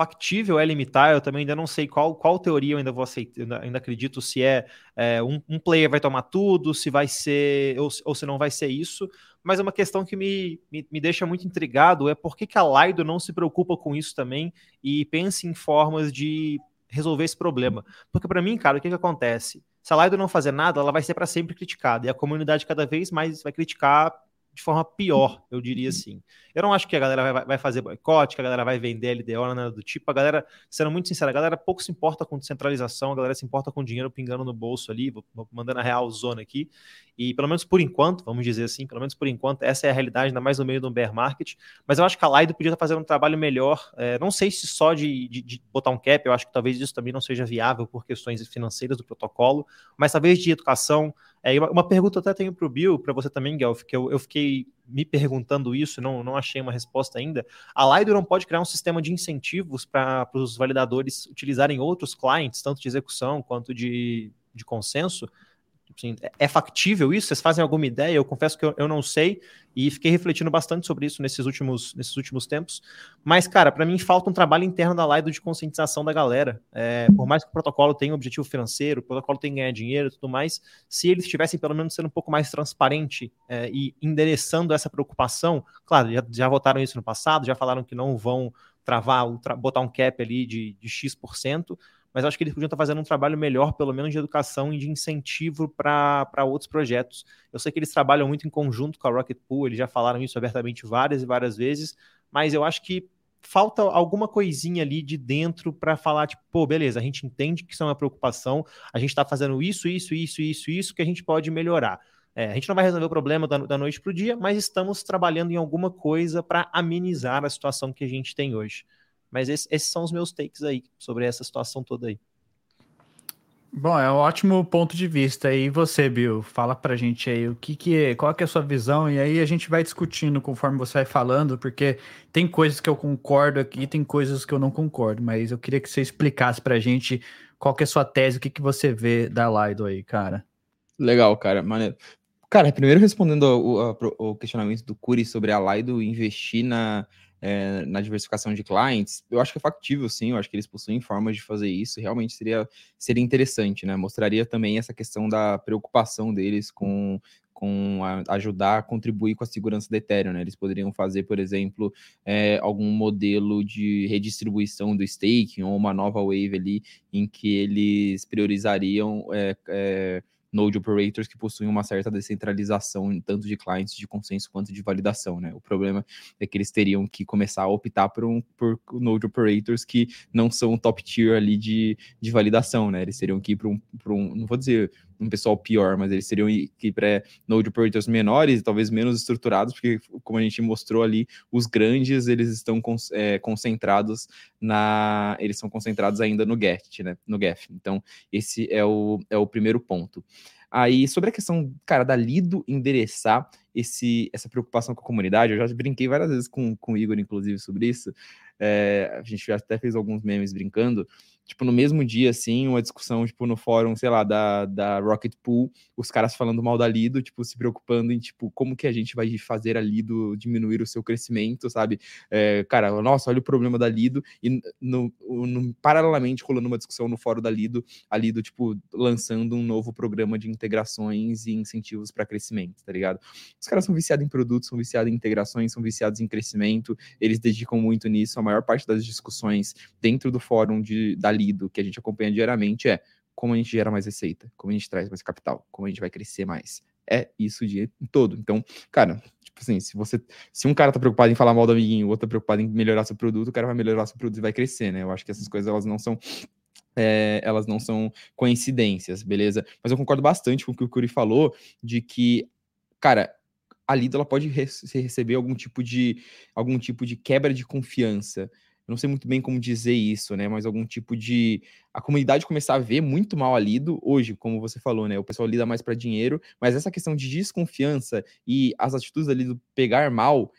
factível é limitar, eu também ainda não sei qual, qual teoria eu ainda vou aceitar, ainda, ainda acredito se é, é um, um, player vai tomar tudo, se vai ser, ou, ou, se não vai ser isso, mas é uma questão que me, me, me deixa muito intrigado, é por que, que a Lido não se preocupa com isso também e pensa em formas de resolver esse problema. Porque para mim, cara, o que, que acontece? Se a Lido não fazer nada, ela vai ser para sempre criticada, e a comunidade cada vez mais vai criticar de forma pior, eu diria uhum. assim. Eu não acho que a galera vai, vai fazer boicote, que a galera vai vender LDO, nada do tipo. A galera, sendo muito sincera, a galera pouco se importa com descentralização, a galera se importa com dinheiro pingando no bolso ali, vou, vou mandando a real zona aqui. E pelo menos por enquanto, vamos dizer assim, pelo menos por enquanto, essa é a realidade, ainda mais no meio do bear market. Mas eu acho que a Lido podia estar fazendo um trabalho melhor. É, não sei se só de, de, de, botar um cap, eu acho que talvez isso também não seja viável por questões financeiras do protocolo, mas talvez de educação. É, uma, pergunta eu até tenho para o Bill, para você também, Guelph, que eu, eu fiquei me perguntando isso, não, não achei uma resposta ainda. A Lido não pode criar um sistema de incentivos para os validadores utilizarem outros clients, tanto de execução quanto de, de consenso, Assim, é factível isso? Vocês fazem alguma ideia? Eu confesso que eu, eu, não sei e fiquei refletindo bastante sobre isso nesses últimos, nesses últimos tempos. Mas, cara, para mim falta um trabalho interno da Lido de conscientização da galera. É, por mais que o protocolo tenha um objetivo financeiro, o protocolo tenha ganhar dinheiro e tudo mais, se eles estivessem pelo menos sendo um pouco mais transparente é, e endereçando essa preocupação, claro, já, já votaram isso no passado, já falaram que não vão travar, botar um cap ali de, de X%, mas acho que eles podiam estar fazendo um trabalho melhor, pelo menos de educação e de incentivo para outros projetos. Eu sei que eles trabalham muito em conjunto com a Rocket Pool, eles já falaram isso abertamente várias e várias vezes, mas eu acho que falta alguma coisinha ali de dentro para falar, tipo, pô, beleza, a gente entende que isso é uma preocupação, a gente está fazendo isso, isso, isso, isso, isso, que a gente pode melhorar. É, a gente não vai resolver o problema da, da noite para o dia, mas estamos trabalhando em alguma coisa para amenizar a situação que a gente tem hoje. Mas esse, esses são os meus takes aí sobre essa situação toda aí. Bom, é um ótimo ponto de vista. E você, Bill, fala pra gente aí o que, que é, qual que é a sua visão, e aí a gente vai discutindo conforme você vai falando, porque tem coisas que eu concordo aqui, tem coisas que eu não concordo, mas eu queria que você explicasse pra gente qual que é a sua tese, o que, que você vê da Lido aí, cara. Legal, cara, maneiro. Cara, primeiro respondendo ao, questionamento do Curi sobre a Lido investir na, é, na diversificação de clientes, eu acho que é factível, sim, eu acho que eles possuem formas de fazer isso, realmente seria, seria interessante, né? Mostraria também essa questão da preocupação deles com, com a, ajudar a contribuir com a segurança da Ethereum, né? Eles poderiam fazer, por exemplo, é, algum modelo de redistribuição do staking ou uma nova wave ali em que eles priorizariam é, é, node operators que possuem uma certa descentralização, tanto de clientes de consenso quanto de validação, né? O problema é que eles teriam que começar a optar por, um, por node operators que não são top tier ali de, de validação, né? Eles teriam que ir para um, um, não vou dizer um pessoal pior, mas eles seriam que para node operators menores, talvez menos estruturados, porque como a gente mostrou ali, os grandes eles estão é, concentrados na, eles são concentrados ainda no GET, né? No GEF. Então esse é o, é o primeiro ponto. Aí, sobre a questão, cara, da Lido endereçar esse, essa preocupação com a comunidade, eu já brinquei várias vezes com, com o Igor, inclusive, sobre isso. É, a gente até fez alguns memes brincando, tipo, no mesmo dia, assim, uma discussão, tipo, no fórum, sei lá, da, da Rocket Pool, os caras falando mal da Lido, tipo, se preocupando em, tipo, como que a gente vai fazer a Lido diminuir o seu crescimento, sabe? É, cara, nossa, olha o problema da Lido, e no, no, paralelamente rolando uma discussão no fórum da Lido, a Lido, tipo, lançando um novo programa de integrações e incentivos para crescimento, tá ligado? Os caras são viciados em produtos, são viciados em integrações, são viciados em crescimento, eles dedicam muito nisso, a maior parte das discussões dentro do fórum de, da lido que a gente acompanha diariamente é como a gente gera mais receita, como a gente traz mais capital, como a gente vai crescer mais. É isso o dia todo. Então, cara, tipo, assim, se você. Se um cara tá preocupado em falar mal do amiguinho, o outro tá preocupado em melhorar seu produto, o cara vai melhorar seu produto e vai crescer, né? Eu acho que essas coisas elas não são. É, elas não são coincidências, beleza? Mas eu concordo bastante com o que o Curi falou de que, cara, a Lido ela pode re receber algum tipo de algum tipo de quebra de confiança não sei muito bem como dizer isso, né? Mas algum tipo de. A comunidade começar a ver muito mal a Lido hoje, como você falou, né? O pessoal lida mais para dinheiro, mas essa questão de desconfiança e as atitudes ali do pegar mal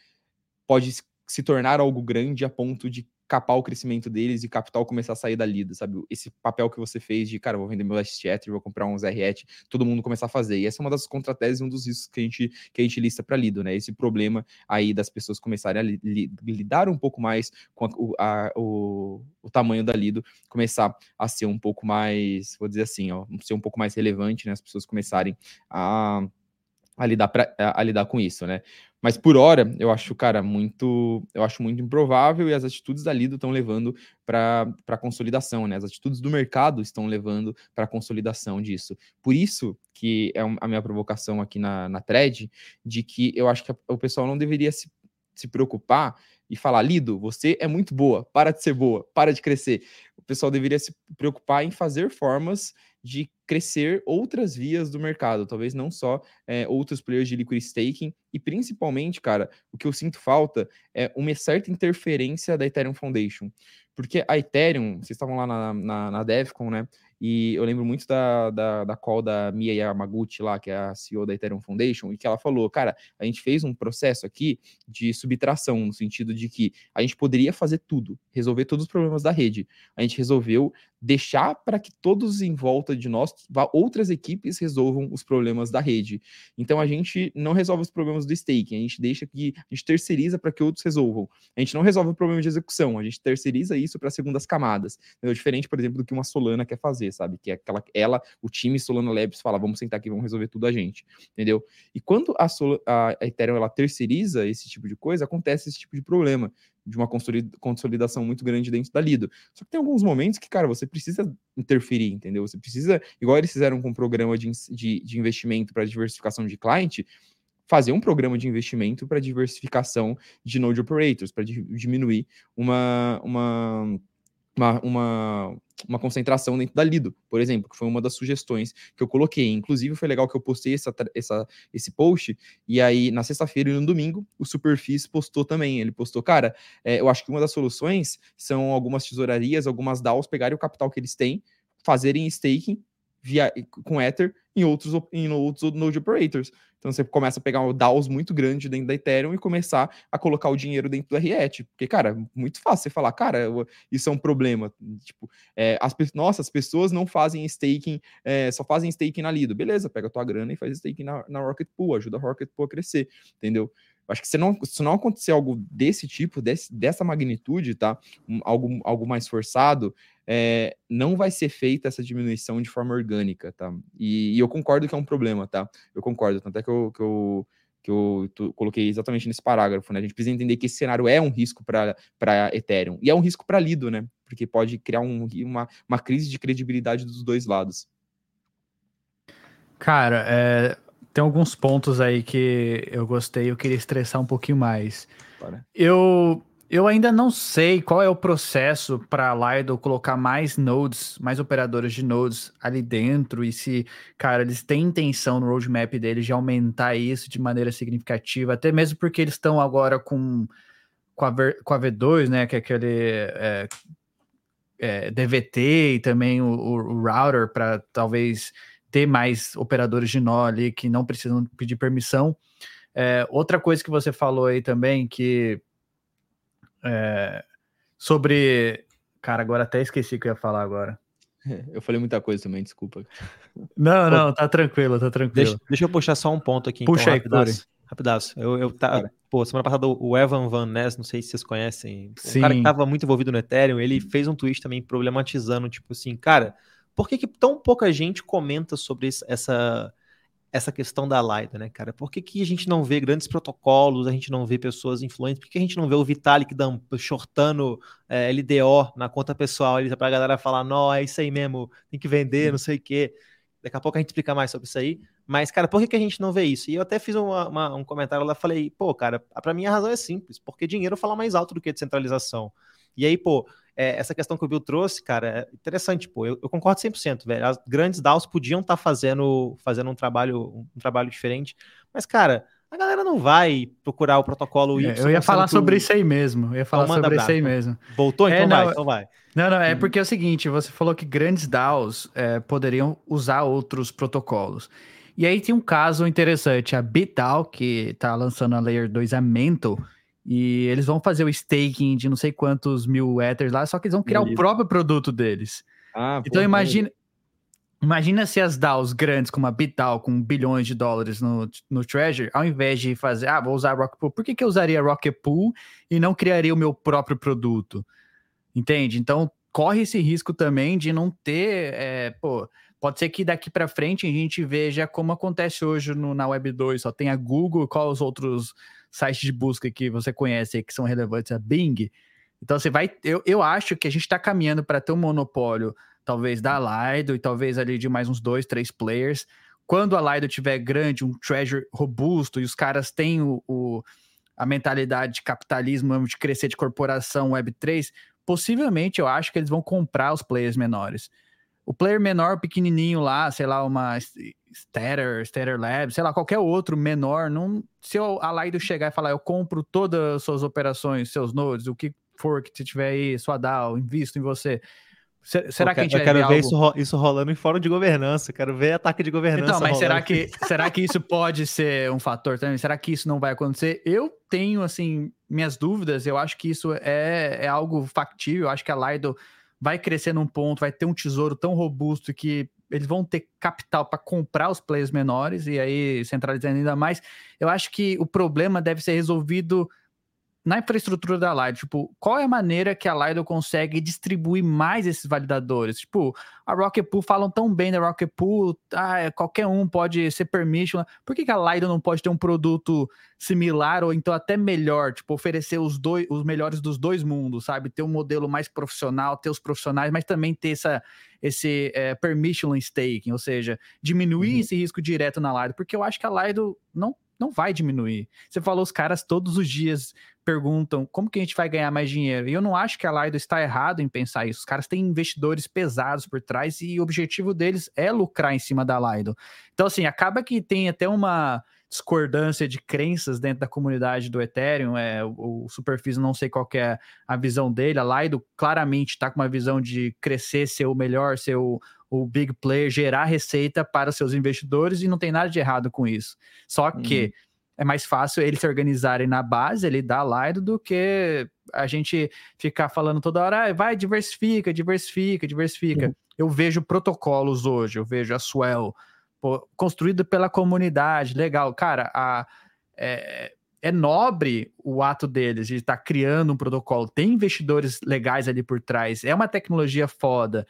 pode se tornar algo grande a ponto de capar o crescimento deles e capital começar a sair da lida, sabe? Esse papel que você fez de, cara, vou vender meu Last Chat, vou comprar uns RET, todo mundo começar a fazer. E essa é uma das contrateses, um dos riscos que a gente, que a gente lista para lido, né? Esse problema aí das pessoas começarem a li, li, lidar um pouco mais com a, o, a, o, o tamanho da lido, começar a ser um pouco mais, vou dizer assim, ó, ser um pouco mais relevante, né? As pessoas começarem a a lidar, pra, a lidar com isso, né? Mas por hora, eu acho, cara, muito, eu acho muito improvável e as atitudes da Lido estão levando para a consolidação, né? As atitudes do mercado estão levando para a consolidação disso. Por isso que é a minha provocação aqui na, na thread, de que eu acho que o pessoal não deveria se, se preocupar e falar, Lido, você é muito boa, para de ser boa, para de crescer. O pessoal deveria se preocupar em fazer formas de crescer outras vias do mercado, talvez não só é, outros players de liquid staking, e principalmente, cara, o que eu sinto falta é uma certa interferência da Ethereum Foundation. Porque a Ethereum, vocês estavam lá na, na, na DevCon, né? E eu lembro muito da, da, da call da Mia Yamaguchi lá, que é a CEO da Ethereum Foundation, e que ela falou, cara, a gente fez um processo aqui de subtração, no sentido de que a gente poderia fazer tudo, resolver todos os problemas da rede. A gente resolveu deixar para que todos em volta de nós, outras equipes resolvam os problemas da rede. Então a gente não resolve os problemas do staking, a gente deixa que a gente terceiriza para que outros resolvam. A gente não resolve o problema de execução, a gente terceiriza isso para segundas camadas. É diferente, por exemplo, do que uma Solana quer fazer sabe? Que é aquela, ela, o time Solana Labs fala, vamos sentar aqui, vamos resolver tudo a gente, entendeu? E quando a, Sol, a Ethereum ela terceiriza esse tipo de coisa, acontece esse tipo de problema de uma consolidação muito grande dentro da Lido. Só que tem alguns momentos que, cara, você precisa interferir, entendeu? Você precisa, igual eles fizeram com o programa de, de, de investimento para diversificação de cliente, fazer um programa de investimento para diversificação de node operators, para diminuir uma, uma uma, uma, uma, concentração dentro da Lido, por exemplo, que foi uma das sugestões que eu coloquei. Inclusive, foi legal que eu postei essa, essa, esse post, e aí na sexta-feira e no domingo, o Superfis postou também. Ele postou, cara, é, eu acho que uma das soluções são algumas tesourarias, algumas DAOs pegarem o capital que eles têm, fazerem staking via, com Ether em outros, em outros node operators. Então você começa a pegar um DAOs muito grande dentro da Ethereum e começar a colocar o dinheiro dentro do RET. Porque, cara, muito fácil você falar, cara, isso é um problema. Tipo, é, as, nossa, as pessoas não fazem staking, é, só fazem staking na Lido. Beleza, pega tua grana e faz staking na, na Rocket Pool, ajuda a Rocket Pool a crescer, entendeu? Acho que se não, se não acontecer algo desse tipo, desse, dessa magnitude, tá? Um, algo, algo mais forçado, é, não vai ser feita essa diminuição de forma orgânica, tá? E, e, eu concordo que é um problema, tá? Eu concordo, tanto é que eu, que eu, que eu coloquei exatamente nesse parágrafo, né? A gente precisa entender que esse cenário é um risco para Ethereum e é um risco para Lido, né? Porque pode criar um, uma, uma crise de credibilidade dos dois lados. Cara, é, tem alguns pontos aí que eu gostei, eu queria estressar um pouquinho mais. Para. Eu eu ainda não sei qual é o processo para a Lido colocar mais nodes, mais operadores de nodes ali dentro e se, cara, eles têm intenção no roadmap deles de aumentar isso de maneira significativa, até mesmo porque eles estão agora com, com, a, com a V2, né, que é aquele é, é, DVT e também o, o router para talvez ter mais operadores de nó ali que não precisam pedir permissão. É, outra coisa que você falou aí também, que é, sobre. Cara, agora até esqueci o que eu ia falar agora. [laughs] Eu falei muita coisa também, desculpa. Não, não, tá tranquilo, tá tranquilo. Deixa, deixa eu puxar só um ponto aqui. Puxa então, aí, rapidaço. rapidaço. Eu, eu tá, pô, semana passada o Evan Van Ness, não sei se vocês conhecem, Sim. um cara que tava muito envolvido no Ethereum, ele fez um tweet também problematizando, tipo assim, cara, por que, que tão pouca gente comenta sobre essa essa questão da Lido, né, cara? Por que, que a gente não vê grandes protocolos, a gente não vê pessoas influentes? Por que a gente não vê o Vitalik dando, shortando é, LDO na conta pessoal ali pra galera falar, não, é isso aí mesmo, tem que vender, não sei o quê. Daqui a pouco a gente explica mais sobre isso aí. Mas, cara, por que, que a gente não vê isso? E eu até fiz uma, uma, um comentário lá, falei, pô, cara, para mim a razão é simples, porque dinheiro fala mais alto do que descentralização. E aí, pô, é, essa questão que o Bill trouxe, cara, é interessante, pô, eu, eu concordo 100%, velho. As grandes DAOs podiam estar tá fazendo, fazendo um trabalho, um trabalho diferente, mas, cara, a galera não vai procurar o protocolo Y. É, eu ia falar sobre isso aí mesmo. Eu ia falar então, sobre isso aí mesmo. Voltou? Então é, não, vai, então vai. Não, não, é hum. porque é o seguinte, você falou que grandes DAOs é, poderiam usar outros protocolos. E aí tem um caso interessante, a BitDAO, que está lançando a Layer 2, a Mento, e eles vão fazer o staking de não sei quantos mil Ethers lá, só que eles vão criar o próprio produto deles. Ah, então imagina, Imagina se as DAOs grandes, como a BitDAO, com bilhões de dólares no, no Treasure, ao invés de fazer, ah, vou usar Rocket Pool, por que, que eu usaria Rocket Pool e não criaria o meu próprio produto? Entende? Então, corre esse risco também de não ter, é, pô, pode ser que daqui para frente a gente veja como acontece hoje no, na Web 2, só tem a Google, qual os outros sites de busca que você conhece que são relevantes, a Bing. Então, você vai, eu, eu acho que a gente está caminhando para ter um monopólio talvez da Lido e talvez ali de mais uns dois, três players. Quando a Lido tiver grande, um treasure robusto e os caras têm o, o a mentalidade de capitalismo, de crescer de corporação Web3, possivelmente eu acho que eles vão comprar os players menores. O player menor, pequenininho lá, sei lá, uma Stater, Stater Labs, sei lá, qualquer outro menor, não, se a Lido chegar e falar, eu compro todas as suas operações, seus nodes, o que for que tiver aí, sua DAO, invisto em você, Será que a gente Eu quero ver algo... isso, isso rolando em fórum de governança. Quero ver ataque de governança. Então, mas será que, [laughs] será que isso pode ser um fator também? Será que isso não vai acontecer? Eu tenho, assim, minhas dúvidas. Eu acho que isso é, é algo factível. Eu acho que a Lido vai crescer num ponto, vai ter um tesouro tão robusto que eles vão ter capital para comprar os players menores e aí centralizando ainda mais. Eu acho que o problema deve ser resolvido na infraestrutura da Lido, tipo, qual é a maneira que a Lido consegue distribuir mais esses validadores? Tipo, a Rocket Pool falam tão bem da Rocket Pool, ah, é, qualquer um pode ser permission. Por que, que a Lido não pode ter um produto similar ou então até melhor, tipo, oferecer os dois, os melhores dos dois mundos, sabe? Ter um modelo mais profissional, ter os profissionais, mas também ter essa, esse é, permission staking, ou seja, diminuir uhum. esse risco direto na Lido, porque eu acho que a Lido não não vai diminuir. Você falou, os caras todos os dias perguntam como que a gente vai ganhar mais dinheiro. E eu não acho que a Lido está errado em pensar isso. Os caras têm investidores pesados por trás e o objetivo deles é lucrar em cima da Lido. Então, assim, acaba que tem até uma discordância de crenças dentro da comunidade do Ethereum. É, o, o Superfície, não sei qual é a visão dele. A Lido claramente está com uma visão de crescer, ser o melhor, ser o, o big player gerar receita para seus investidores e não tem nada de errado com isso. Só que uhum. é mais fácil eles se organizarem na base ali da Lido do que a gente ficar falando toda hora, ah, vai, diversifica, diversifica, diversifica. Uhum. Eu vejo protocolos hoje, eu vejo a Swell pô, construído pela comunidade, legal. Cara, a, é, é nobre o ato deles de estar tá criando um protocolo, tem investidores legais ali por trás, é uma tecnologia foda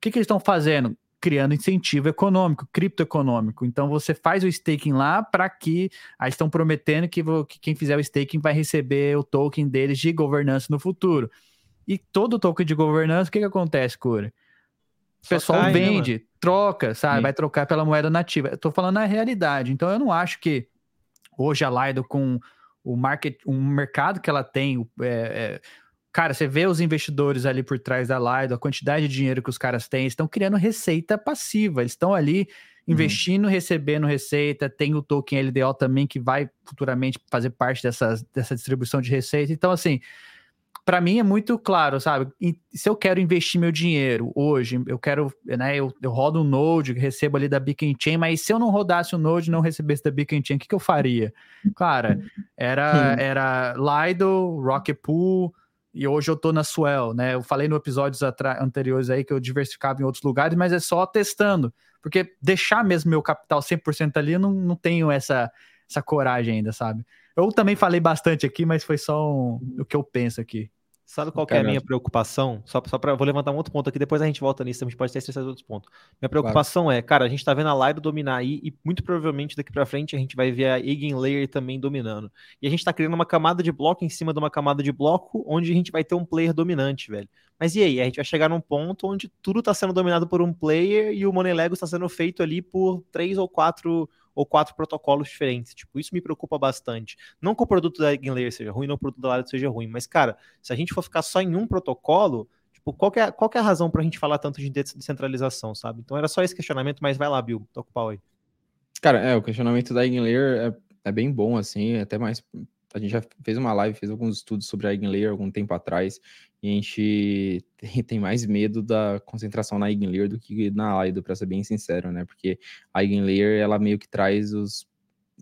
que, que eles estão fazendo? Criando incentivo econômico, criptoeconômico. Então você faz o staking lá para que aí estão prometendo que, que quem fizer o staking vai receber o token deles de governança no futuro. E todo token de governança, o que, que acontece, Cura? O pessoal cai, né, vende, né, troca, sabe? Sim. Vai trocar pela moeda nativa. Eu tô falando a realidade. Então eu não acho que hoje a Lido com o market, um mercado que ela tem, é, é, Cara, você vê os investidores ali por trás da Lido, a quantidade de dinheiro que os caras têm, estão criando receita passiva. Eles estão ali uhum. investindo, uhum. recebendo receita. Tem o token LDO também que vai futuramente fazer parte dessa, dessa distribuição de receita. Então, assim, para mim é muito claro, sabe? Se eu quero investir meu dinheiro hoje, eu quero, né? Eu, eu rodo um Node, recebo ali da Beacon Chain, mas se eu não rodasse o Node e não recebesse da Beacon Chain, o que, que eu faria? Cara, era, era Lido, Rocket Pool e hoje eu tô na Swell, né? Eu falei no episódios anteriores aí que eu diversificava em outros lugares, mas é só testando, porque deixar mesmo meu capital 100% ali, eu não, não tenho essa, essa coragem ainda, sabe? Eu também falei bastante aqui, mas foi só um, o que eu penso aqui. Sabe qual é a minha preocupação? Só, só para vou levantar um outro ponto aqui, depois a gente volta nisso, a gente pode ter esses outros pontos. Minha preocupação claro. é, cara, a gente tá vendo a Lido dominar aí e muito provavelmente daqui para frente a gente vai ver a Layer também dominando. E a gente tá criando uma camada de bloco em cima de uma camada de bloco onde a gente vai ter um player dominante, velho. Mas e aí? A gente vai chegar num ponto onde tudo tá sendo dominado por um player e o Money Lego está sendo feito ali por três ou quatro ou quatro protocolos diferentes. Tipo, isso me preocupa bastante. Não que o produto da Eigenlayer seja ruim, não que o produto da Lariat seja ruim, mas, cara, se a gente for ficar só em um protocolo, tipo, qual é, qual é a razão pra gente falar tanto de descentralização, sabe? Então era só esse questionamento, mas vai lá, Bill, toca o pau aí. Cara, é, o questionamento da Eigenlayer é, é bem bom, assim, até mais a gente já fez uma live, fez alguns estudos sobre a Eigenlayer algum tempo atrás, e a gente tem, mais medo da concentração na Eigenlayer do que na Lido, para ser bem sincero, né? Porque a Eigenlayer, ela meio que traz os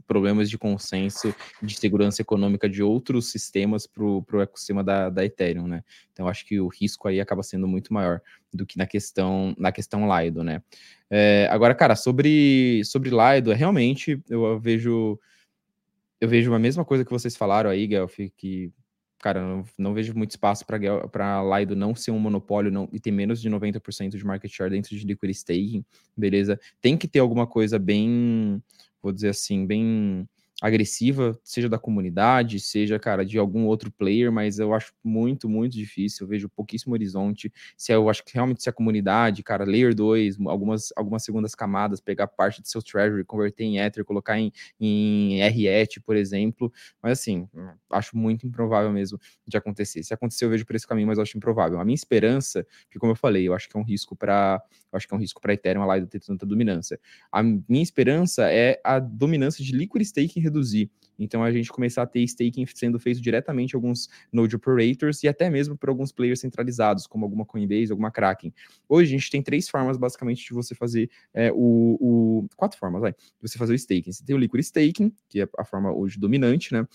problemas de consenso de segurança econômica de outros sistemas para o ecossistema da, da Ethereum, né? Então acho que o risco aí acaba sendo muito maior do que na questão na questão Lido, né? É, agora, cara, sobre sobre Lido, realmente eu vejo eu vejo a mesma coisa que vocês falaram aí, Guelph, que, cara, não, não vejo muito espaço para Lido não ser um monopólio não, e ter menos de 90% de market share dentro de liquid staking, beleza? Tem que ter alguma coisa bem, vou dizer assim, bem agressiva, seja da comunidade, seja, cara, de algum outro player, mas eu acho muito, muito difícil, eu vejo pouquíssimo horizonte. Se eu acho que realmente se a comunidade, cara, layer 2, algumas, algumas segundas camadas, pegar parte do seu treasury, converter em Ether, colocar em, em RET, por exemplo, mas assim, acho muito improvável mesmo de acontecer. Se acontecer, eu vejo por esse caminho, mas acho improvável. A minha esperança, que como eu falei, eu acho que é um risco para acho que é um risco para Ethereum a Lido ter tanta dominância. A minha esperança é a dominância de liquid staking reduzir. Então a gente começar a ter staking sendo feito diretamente alguns node operators e até mesmo por alguns players centralizados, como alguma Coinbase, alguma Kraken. Hoje a gente tem três formas basicamente de você fazer é, o, o, quatro formas, vai, de você fazer o staking. Você tem o liquid staking, que é a forma hoje dominante, né?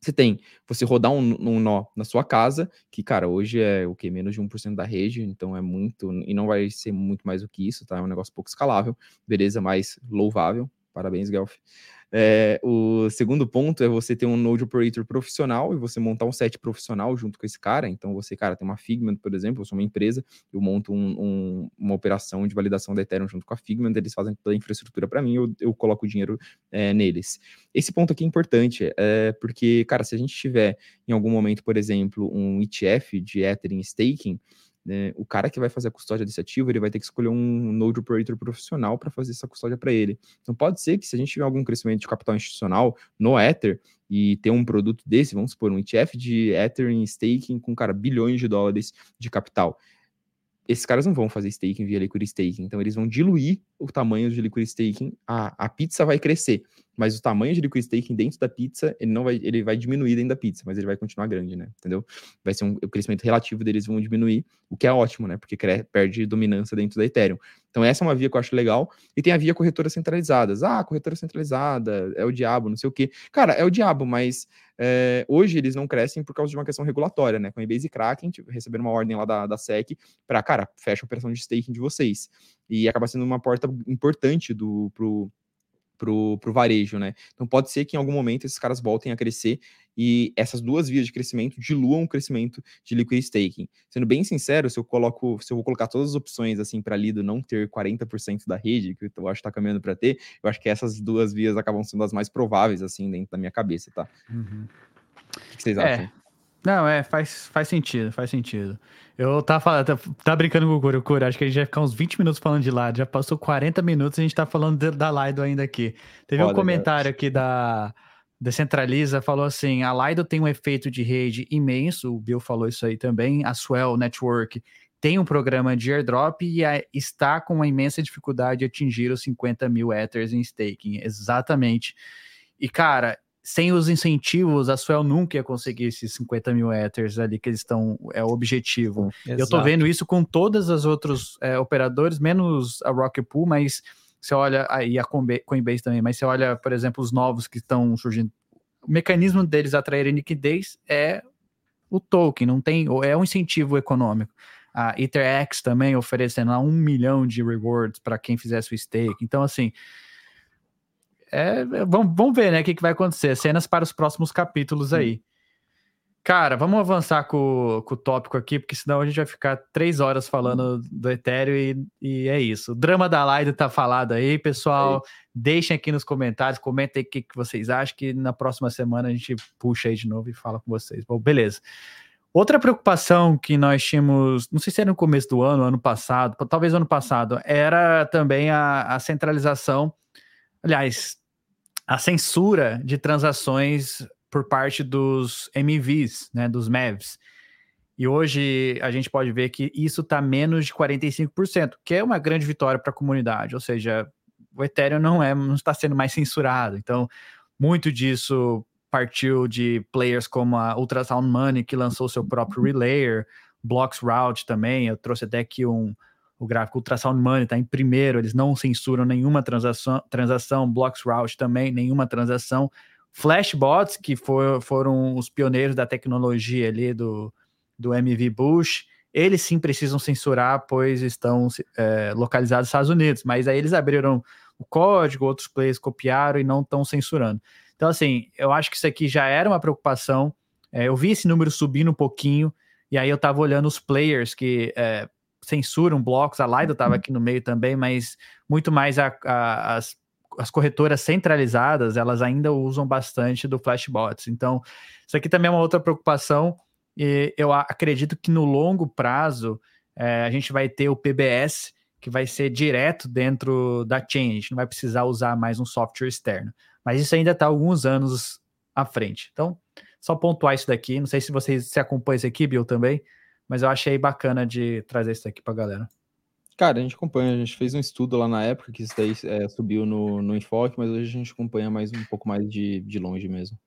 Você tem você rodar um, um, nó na sua casa, que, cara, hoje é o que? Menos de 1% da rede, então é muito, e não vai ser muito mais do que isso, tá? É um negócio pouco escalável, beleza, mais louvável. Parabéns, Guelph. É, o segundo ponto é você ter um Node Operator profissional e você montar um set profissional junto com esse cara. Então, você, cara, tem uma Figment, por exemplo, eu sou uma empresa, eu monto um, um, uma operação de validação da Ethereum junto com a Figment, eles fazem toda a infraestrutura para mim, eu, eu coloco o dinheiro é, neles. Esse ponto aqui é importante, é, porque, cara, se a gente tiver em algum momento, por exemplo, um ETF de Ethereum staking, né, o cara que vai fazer a custódia desse ativo, ele vai ter que escolher um Node Operator profissional para fazer essa custódia para ele. Então pode ser que se a gente tiver algum crescimento de capital institucional no Ether e ter um produto desse, vamos supor, um ETF de Ether em staking com, cara, bilhões de dólares de capital esses caras não vão fazer staking via liquid staking, então eles vão diluir o tamanho de liquid staking, a, a pizza vai crescer, mas o tamanho de liquid staking dentro da pizza, ele não vai, ele vai diminuir dentro da pizza, mas ele vai continuar grande, né? Entendeu? Vai ser um o crescimento relativo deles vão diminuir, o que é ótimo, né? Porque perde dominância dentro da Ethereum. Então essa é uma via que eu acho legal, e tem a via corretoras centralizadas. Ah, corretora centralizada, é o diabo, não sei o quê. Cara, é o diabo, mas é, hoje eles não crescem por causa de uma questão regulatória, né? Coinbase e Kraken receberam uma ordem lá da, da SEC para, cara, fecha a operação de staking de vocês. E acaba sendo uma porta importante do, pro, pro, pro varejo, né? Então pode ser que em algum momento esses caras voltem a crescer e essas duas vias de crescimento diluam o crescimento de liquid staking. Sendo bem sincero, se eu coloco, se eu vou colocar todas as opções assim para Lido não ter 40% da rede, que eu acho que tá caminhando para ter, eu acho que essas duas vias acabam sendo as mais prováveis assim dentro da minha cabeça, tá? Uhum. O que vocês é. acham? Não, é, faz, faz sentido, faz sentido. Eu tava falando, tá, tá, brincando com o Cura, acho que a gente vai ficar uns 20 minutos falando de Lido, já passou 40 minutos e a gente tá falando de, da Lido ainda aqui. Teve Olha, um comentário aqui da Decentraliza, falou assim, a Lido tem um efeito de rede imenso, o Bill falou isso aí também, a Swell Network tem um programa de airdrop e a, está com uma imensa dificuldade de atingir os 50 mil Ethers em staking, exatamente. E cara, sem os incentivos, a Swell nunca ia conseguir esses 50 mil Ethers ali que eles estão, é o objetivo. Exato. Eu tô vendo isso com todas as outros é, operadores, menos a Rocket Pool, mas você olha, aí a Coinbase também, mas você olha, por exemplo, os novos que estão surgindo, o mecanismo deles atraírem liquidez é o token, não tem, é um incentivo econômico. A EtherX também oferecendo lá um milhão de rewards para quem fizesse o stake. Então, assim, é, vamos, vamos ver, né, o que, que vai acontecer. Cenas para os próximos capítulos aí. Cara, vamos avançar com, com, o tópico aqui, porque senão a gente vai ficar três horas falando do Ethereum e, e é isso. O drama da live tá falado aí, pessoal. É Deixem aqui nos comentários, comentem o que, que vocês acham, que na próxima semana a gente puxa aí de novo e fala com vocês. Bom, beleza. Outra preocupação que nós tínhamos, não sei se era no começo do ano, ano passado, talvez ano passado, era também a, a centralização, aliás, a censura de transações por parte dos MVs, né, dos MEVs. E hoje a gente pode ver que isso está menos de 45%, que é uma grande vitória para a comunidade. Ou seja, o Ethereum não é, não está sendo mais censurado. Então, muito disso partiu de players como a Ultrasound Money, que lançou seu próprio Relayer, Blocks Route também. Eu trouxe até aqui um, o gráfico Ultrasound Money está em primeiro, eles não censuram nenhuma transação, transação Blocks Route também, nenhuma transação. Flashbots, que for, foram os pioneiros da tecnologia ali do, do MV Bush, eles sim precisam censurar, pois estão é, localizados nos Estados Unidos, mas aí eles abriram o código, outros players copiaram e não estão censurando. Então, assim, eu acho que isso aqui já era uma preocupação. É, eu vi esse número subindo um pouquinho, e aí eu estava olhando os players que é, censuram blocos, a Lido estava uhum. aqui no meio também, mas muito mais a, a, as as corretoras centralizadas, elas ainda usam bastante do Flashbots. Então, isso aqui também é uma outra preocupação. E eu acredito que no longo prazo é, a gente vai ter o PBS, que vai ser direto dentro da chain. A gente não vai precisar usar mais um software externo. Mas isso ainda está alguns anos à frente. Então, só pontuar isso daqui. Não sei se vocês se acompanham isso aqui, Bill, também, mas eu achei bacana de trazer isso aqui para a galera. Cara, a gente acompanha, a gente fez um estudo lá na época que isso daí é, subiu no, no enfoque, mas hoje a gente acompanha mais um pouco mais de, de longe mesmo.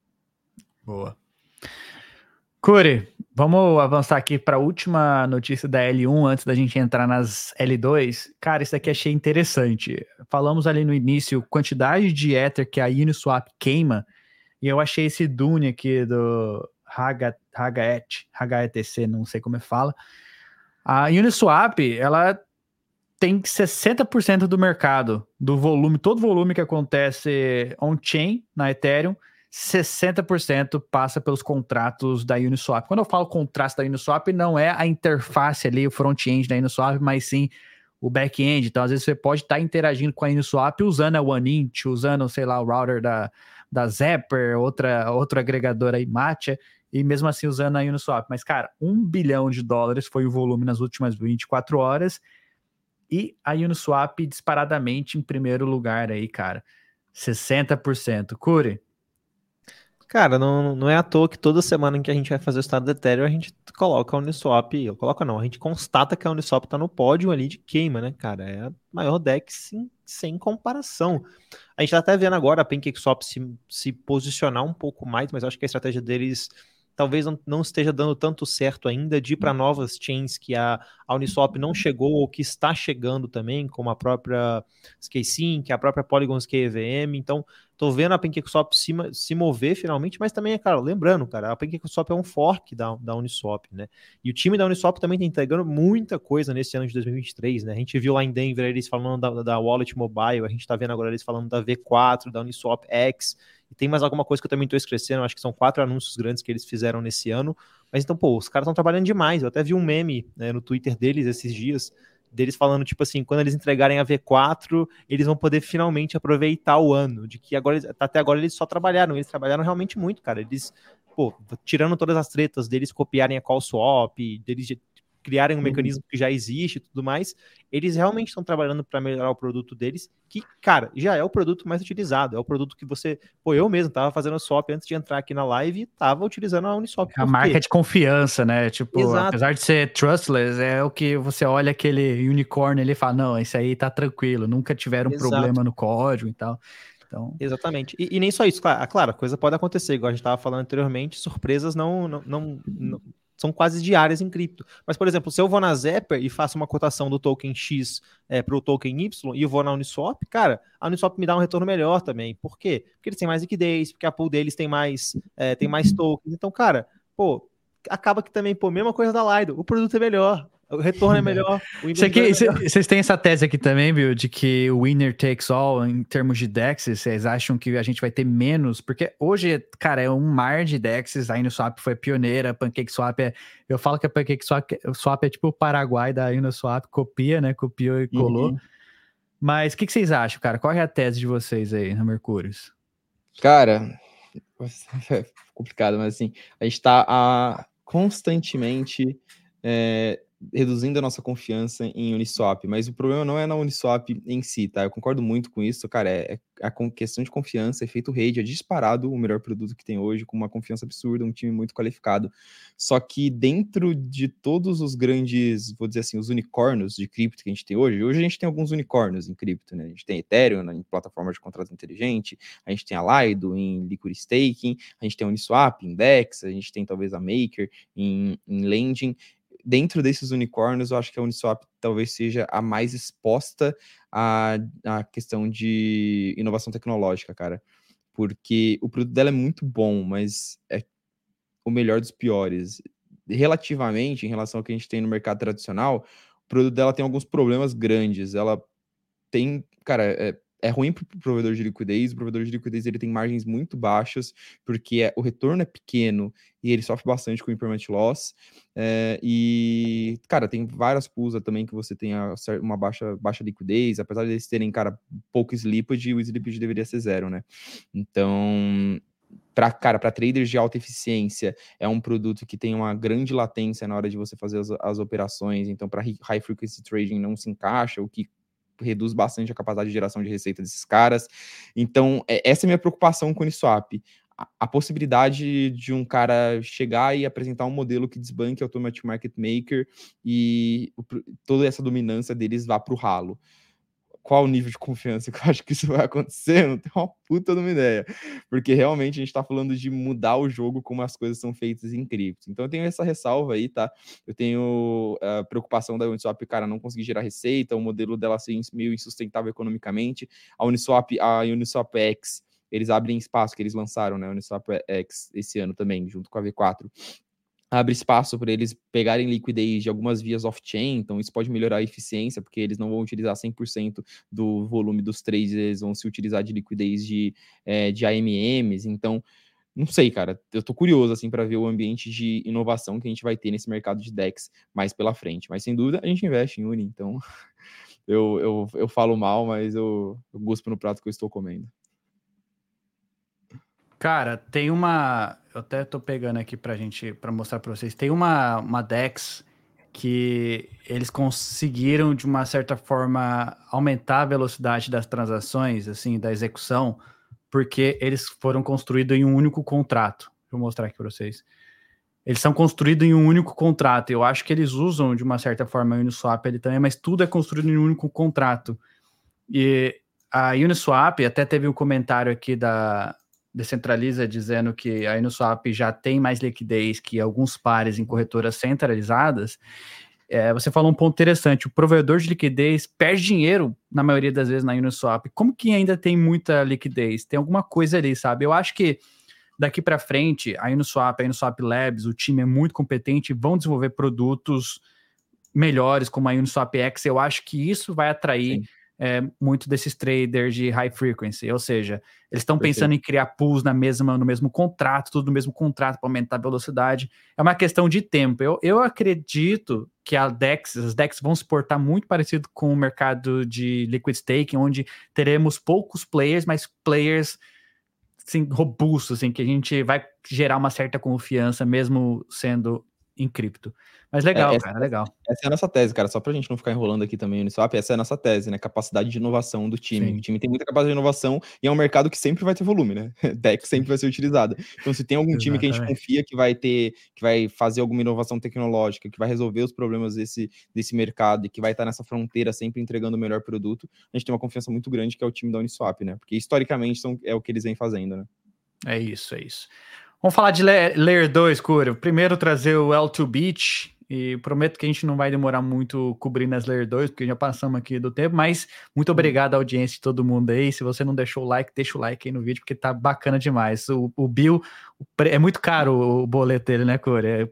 Boa. Curi, vamos avançar aqui para a última notícia da L1 antes da gente entrar nas L2. Cara, isso aqui achei interessante. Falamos ali no início quantidade de Ether que a Uniswap queima, e eu achei esse Dune aqui do HET, HETC, não sei como é fala. A Uniswap, ela tem 60% do mercado, do volume, todo volume que acontece on-chain na Ethereum, 60% passa pelos contratos da Uniswap. Quando eu falo contratos da Uniswap, não é a interface ali, o front-end da Uniswap, mas sim o back-end. Então, às vezes, você pode estar interagindo com a Uniswap usando a OneInt, usando, sei lá, o router da, da Zapper, outra, outro agregador aí, Matcha, e mesmo assim usando a Uniswap. Mas, cara, um bilhão de dólares foi o volume nas últimas 24 horas e a Uniswap disparadamente em primeiro lugar aí, cara. 60%. Cure? Cara, não, não é à toa que toda semana que a gente vai fazer o estado do Ethereum, a gente coloca a Uniswap, eu coloco não, a gente constata que a Uniswap tá no pódio ali de queima, né, cara? É a maior deck sem, sem comparação. A gente tá até vendo agora a PancakeSwap se, se posicionar um pouco mais, mas acho que a estratégia deles talvez não, não esteja dando tanto certo ainda de ir para novas chains que a, a Uniswap não chegou ou que está chegando também, como a própria SKSync, a própria Polygon SKEVM. Então, tô vendo a PancakeSwap se, se mover finalmente, mas também, cara, lembrando, cara, a PancakeSwap é um fork da, da Uniswap, né? E o time da Uniswap também está entregando muita coisa nesse ano de 2023, né? A gente viu lá em Denver eles falando da, da Wallet Mobile, a gente está vendo agora eles falando da V4, da Uniswap X, e tem mais alguma coisa que eu também estou esquecendo, acho que são quatro anúncios grandes que eles fizeram nesse ano. Mas então, pô, os caras estão trabalhando demais. Eu até vi um meme né, no Twitter deles esses dias, deles falando, tipo assim, quando eles entregarem a V4, eles vão poder finalmente aproveitar o ano. De que agora, até agora eles só trabalharam, eles trabalharam realmente muito, cara. Eles, pô, tirando todas as tretas deles copiarem a call swap, deles criarem um uhum. mecanismo que já existe e tudo mais, eles realmente estão trabalhando para melhorar o produto deles, que, cara, já é o produto mais utilizado, é o produto que você, pô, eu mesmo tava fazendo swap antes de entrar aqui na live e tava utilizando a Uniswap. A marca de confiança, né? Tipo, Exato. apesar de ser trustless, é o que você olha aquele unicórnio ali e fala, não, esse aí tá tranquilo, nunca tiveram Exato. problema no código e tal. Então... Exatamente. E, e, nem só isso, claro, claro, a coisa pode acontecer, igual a gente estava falando anteriormente, surpresas não, não, não, não, são quase diárias em cripto. Mas, por exemplo, se eu vou na Zapper e faço uma cotação do token X é, para o token Y e eu vou na Uniswap, cara, a Uniswap me dá um retorno melhor também. Por quê? Porque eles têm mais liquidez, porque a pool deles tem mais, é, tem mais tokens. Então, cara, pô, acaba que também, pô, mesma coisa da Lido, o produto é melhor. O retorno é melhor. Vocês têm essa tese aqui também, viu? De que o winner takes all em termos de DEXs, vocês acham que a gente vai ter menos? Porque hoje, cara, é um mar de DEXs. A Uniswap foi pioneira, PancakeSwap é. Eu falo que a PancakeSwap swap é tipo o Paraguai da Uniswap, copia, né? Copiou e colou. Uhum. Mas o que, que, vocês acham, cara? Qual é a tese de vocês aí na Mercúrios? Cara, [laughs] é complicado, mas assim, a gente está a, constantemente é, reduzindo a nossa confiança em Uniswap, mas o problema não é na Uniswap em si, tá? Eu concordo muito com isso, cara. É, é a questão de confiança, efeito rede, é disparado o melhor produto que tem hoje, com uma confiança absurda, um time muito qualificado. Só que dentro de todos os grandes, vou dizer assim, os unicórnios de cripto que a gente tem hoje, hoje a gente tem alguns unicórnios em cripto, né? A gente tem Ethereum em plataforma de contrato inteligente, a gente tem a Lido em liquid staking, a gente tem a Uniswap em DEX, a gente tem talvez a Maker em, em lending dentro desses unicórnios, eu acho que a Uniswap talvez seja a mais exposta à, à questão de inovação tecnológica, cara. Porque o produto dela é muito bom, mas é o melhor dos piores. Relativamente, em relação ao que a gente tem no mercado tradicional, o produto dela tem alguns problemas grandes. Ela tem, cara, é, é ruim para o provedor de liquidez. O provedor de liquidez ele tem margens muito baixas, porque é, o retorno é pequeno e ele sofre bastante com o impermanent loss. É, e, cara, tem várias pools também que você tem uma baixa, baixa liquidez, apesar de eles terem, cara, pouco slippage, o slippage deveria ser zero, né? Então, para cara, para traders de alta eficiência, é um produto que tem uma grande latência na hora de você fazer as, as operações. Então, para high frequency trading não se encaixa, o que reduz bastante a capacidade de geração de receita desses caras. Então, é, essa é a minha preocupação com o Uniswap. A, a possibilidade de um cara chegar e apresentar um modelo que desbanque Automatic Market Maker e toda essa dominância deles vá para o ralo qual o nível de confiança que eu [laughs] acho que isso vai acontecer, não tenho uma puta de uma ideia. Porque realmente a gente está falando de mudar o jogo como as coisas são feitas em cripto. Então eu tenho essa ressalva aí, tá? Eu tenho a preocupação da Uniswap, cara, não conseguir gerar receita, o modelo dela ser meio insustentável economicamente. A Uniswap, a Uniswap X, eles abrem espaço que eles lançaram, né? Uniswap X esse ano também, junto com a V4 abre espaço para eles pegarem liquidez de algumas vias off-chain, então isso pode melhorar a eficiência, porque eles não vão utilizar 100% do volume dos trades, eles vão se utilizar de liquidez de, é, de AMMs, então não sei, cara, eu tô curioso, assim, para ver o ambiente de inovação que a gente vai ter nesse mercado de DEX mais pela frente, mas sem dúvida a gente investe em Uni, então [laughs] eu, eu, eu falo mal, mas eu, eu gosto no prato que eu estou comendo. Cara, tem uma. Eu até tô pegando aqui pra gente, pra mostrar pra vocês. Tem uma, uma Dex que eles conseguiram, de uma certa forma, aumentar a velocidade das transações, assim, da execução, porque eles foram construídos em um único contrato. Vou mostrar aqui para vocês. Eles são construídos em um único contrato. Eu acho que eles usam, de uma certa forma, o Uniswap ele também, mas tudo é construído em um único contrato. E a Uniswap, até teve um comentário aqui da, Decentraliza dizendo que a Uniswap já tem mais liquidez que alguns pares em corretoras centralizadas, é, você falou um ponto interessante, o provedor de liquidez perde dinheiro, na maioria das vezes, na Uniswap. Como que ainda tem muita liquidez? Tem alguma coisa ali, sabe? Eu acho que daqui para frente, a Uniswap, a Uniswap Labs, o time é muito competente, vão desenvolver produtos melhores como a Uniswap X. Eu acho que isso vai atrair... Sim é, muito desses traders de high frequency, ou seja, eles estão pensando em criar pools na mesma, no mesmo contrato, tudo no mesmo contrato para aumentar a velocidade. É uma questão de tempo. Eu, eu acredito que a DEX, as DEX vão se portar muito parecido com o mercado de liquid staking, onde teremos poucos players, mas players assim, robustos, assim, que a gente vai gerar uma certa confiança, mesmo sendo em cripto. Mas legal, é, cara, legal. Essa é a nossa tese, cara. Só pra gente não ficar enrolando aqui também no Uniswap, essa é a nossa tese, né? Capacidade de inovação do time. Sim. O time tem muita capacidade de inovação e é um mercado que sempre vai ter volume, né? [laughs] Deck sempre vai ser utilizado. Então, se tem algum time que a gente confia que vai ter, que vai fazer alguma inovação tecnológica, que vai resolver os problemas desse, desse mercado e que vai estar nessa fronteira sempre entregando o melhor produto, a gente tem uma confiança muito grande que é o time da Uniswap, né? Porque historicamente são, é o que eles vêm fazendo, né? É isso, é isso. Vamos falar de Layer 2, Cura. Primeiro trazer o L2 Beach, e prometo que a gente não vai demorar muito cobrindo as Layer 2, porque já passamos aqui do tempo, mas muito obrigado à audiência de todo mundo aí. Se você não deixou o like, deixa o like aí no vídeo, porque tá bacana demais. O, o Bill, é muito caro o boleto dele, né, Core? É,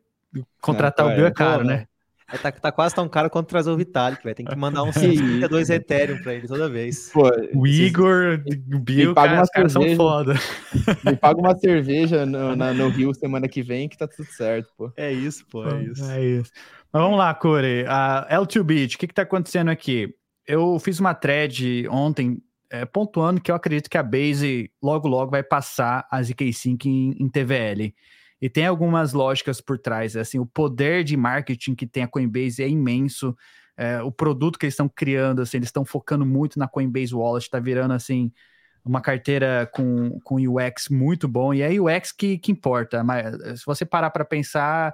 contratar é, o Bill é caro, né? É, tá, tá, quase tão caro quanto trazer o Vitalik, vai. Tem que mandar [laughs] uns 52 Ethereum pra ele toda vez. Pô, o Igor, o Bill, paga cara, uma caras são foda. [laughs] Me paga uma cerveja no, na, no Rio semana que vem que tá tudo certo, pô. É isso, pô, é isso. É isso. Mas vamos lá, Corey. A L2Bit, o que que tá acontecendo aqui? Eu fiz uma thread ontem é, pontuando que eu acredito que a Base logo logo vai passar a ZK5 em, em TVL. E tem algumas lógicas por trás. Assim, o poder de marketing que tem a Coinbase é imenso. É, o produto que eles estão criando, assim, eles estão focando muito na Coinbase Wallet, está virando assim uma carteira com, com UX muito bom, e é UX que, que importa. Mas se você parar para pensar,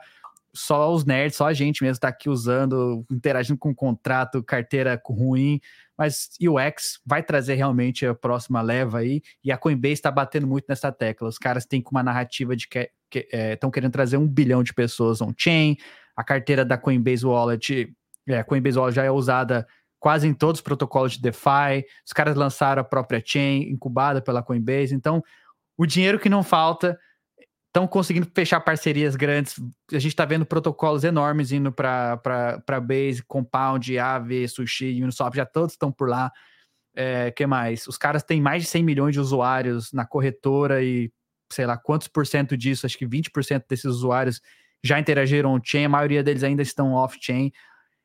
só os nerds, só a gente mesmo está aqui usando, interagindo com contrato, carteira ruim, mas UX vai trazer realmente a próxima leva aí, e a Coinbase está batendo muito nessa tecla. Os caras têm uma narrativa de que estão é, querendo trazer um bilhão de pessoas on-chain, a carteira da Coinbase Wallet, é, Coinbase Wallet já é usada quase em todos os protocolos de DeFi, os caras lançaram a própria chain, incubada pela Coinbase, então o dinheiro que não falta estão conseguindo fechar parcerias grandes. A gente está vendo protocolos enormes indo para Base, Compound, Aave, Sushi, Uniswap, já todos estão por lá. É, que mais? Os caras têm mais de 100 milhões de usuários na corretora e sei lá quantos por cento disso, acho que 20% desses usuários já interagiram on-chain, a maioria deles ainda estão off-chain.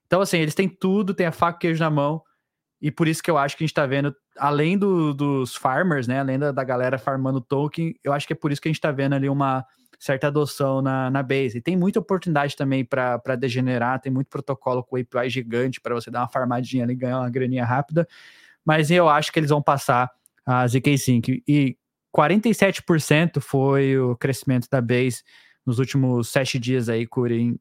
Então, assim, eles têm tudo, tem a faca e queijo na mão, e por isso que eu acho que a gente está vendo, além do, dos farmers, né, além da, da, galera farmando token, eu acho que é por isso que a gente está vendo ali uma certa adoção na, na base. E tem muita oportunidade também para degenerar, tem muito protocolo com API gigante para você dar uma farmadinha ali e ganhar uma graninha rápida, mas eu acho que eles vão passar a ZK5. E 47% foi o crescimento da base nos últimos sete dias aí, Curi, em,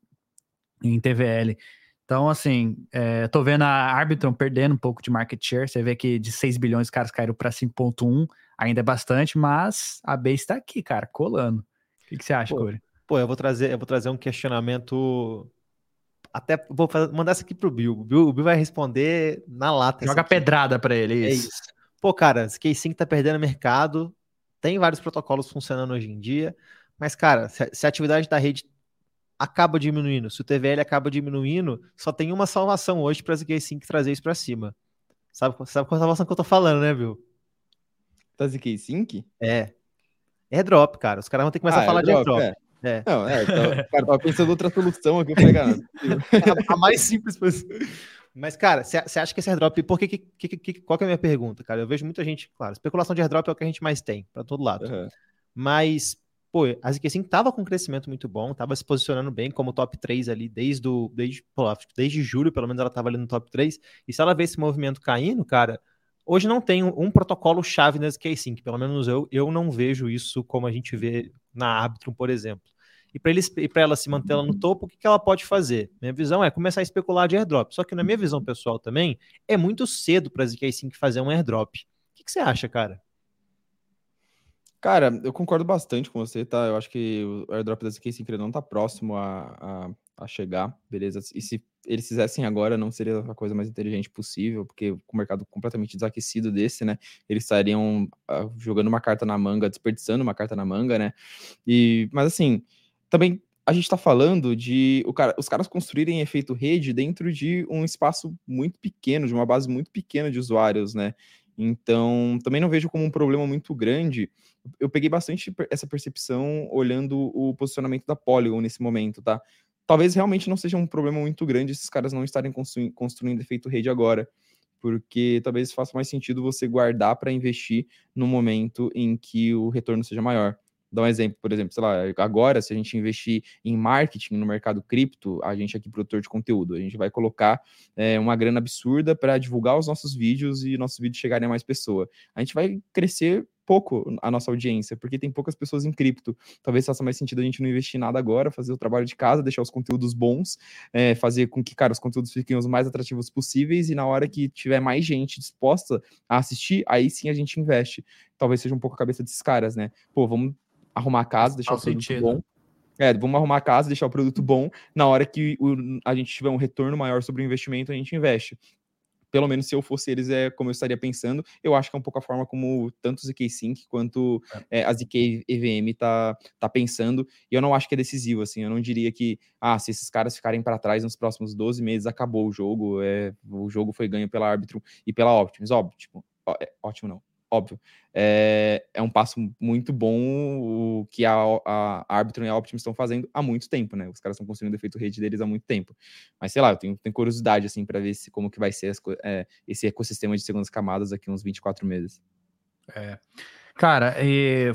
em TVL. Então, assim, é, tô vendo a Arbitron perdendo um pouco de market share. Você vê que de 6 bilhões os caras caíram para 5,1, ainda é bastante, mas a base está aqui, cara, colando. O que, que você acha, pô, Corey? Pô, eu vou trazer, eu vou trazer um questionamento. Até vou fazer, mandar isso aqui pro Bill. O Bill, o Bill vai responder na lata. Joga pedrada para ele, é isso. É isso. Pô, cara, esse K5 tá perdendo mercado. Tem vários protocolos funcionando hoje em dia. Mas, cara, se a, atividade da rede acaba diminuindo, se o TVL acaba diminuindo, só tem uma salvação hoje para as ZK5 trazer isso para cima. Sabe, sabe qual é a salvação que eu tô falando, né, viu? Da ZK5? É. Airdrop, cara. Os caras vão ter que começar ah, a falar airdrop, de airdrop. É. é. Não, é, então, cara, tava pensando outra solução aqui, eu falei, cara, [laughs] a, a mais simples possível. Mas, cara, você acha que esse airdrop. Por que, que, que, qual que é a minha pergunta, cara? Eu vejo muita gente, claro, especulação de airdrop é o que a gente mais tem, para todo lado. Uhum. Mas pô, a ZK5 tava com um crescimento muito bom, tava se posicionando bem como top 3 ali desde, o, desde, pô, desde julho, pelo menos ela tava ali no top 3. E se ela vê esse movimento caindo, cara, hoje não tem um, um protocolo chave na ZK5, pelo menos eu, eu não vejo isso como a gente vê na Arbitrum, por exemplo. E para ela se manter no topo, o que, que ela pode fazer? Minha visão é começar a especular de airdrop. Só que na minha visão pessoal também, é muito cedo para a ZK5 fazer um airdrop. O que, que você acha, cara? Cara, eu concordo bastante com você, tá? Eu acho que o airdrop da ZK não tá próximo a, a, a, chegar, beleza? E se eles fizessem agora, não seria a coisa mais inteligente possível, porque com o mercado completamente desaquecido desse, né? Eles estariam uh, jogando uma carta na manga, desperdiçando uma carta na manga, né? E, mas assim, também a gente está falando de cara, os caras construírem efeito rede dentro de um espaço muito pequeno, de uma base muito pequena de usuários, né? Então, também não vejo como um problema muito grande. Eu peguei bastante essa percepção olhando o posicionamento da Polygon nesse momento, tá? Talvez realmente não seja um problema muito grande esses caras não estarem construindo efeito rede agora, porque talvez faça mais sentido você guardar para investir no momento em que o retorno seja maior dar um exemplo, por exemplo, sei lá, agora, se a gente investir em marketing no mercado cripto, a gente aqui, produtor de conteúdo, a gente vai colocar é, uma grana absurda para divulgar os nossos vídeos e nossos vídeos chegarem a mais pessoas. A gente vai crescer pouco a nossa audiência, porque tem poucas pessoas em cripto. Talvez faça mais sentido a gente não investir nada agora, fazer o trabalho de casa, deixar os conteúdos bons, é, fazer com que, cara, os conteúdos fiquem os mais atrativos possíveis e na hora que tiver mais gente disposta a assistir, aí sim a gente investe. Talvez seja um pouco a cabeça desses caras, né? Pô, vamos arrumar a casa, deixar o produto sentido. bom. É, vamos arrumar a casa, deixar o produto bom. Na hora que o, a gente tiver um retorno maior sobre o investimento, a gente investe. pelo menos se eu fosse eles, é como eu estaria pensando. Eu acho que é um pouco a forma como tanto o ZK Sync quanto é. É, a ZK EVM tá, tá pensando. E eu não acho que é decisivo, assim. Eu não diria que, ah, se esses caras ficarem para trás nos próximos 12 meses, acabou o jogo. É, o jogo foi ganho pela Arbitrum e pela Optimus. Óbvio, tipo, é, ótimo não óbvio. É, é um passo muito bom o que a, a Arbitrum e a Optimus estão fazendo há muito tempo, né? Os caras estão construindo o efeito rede deles há muito tempo. Mas sei lá, eu tenho, tenho curiosidade, assim, para ver se, como que vai ser as, é, esse ecossistema de segundas camadas daqui uns 24 meses. É. Cara, e,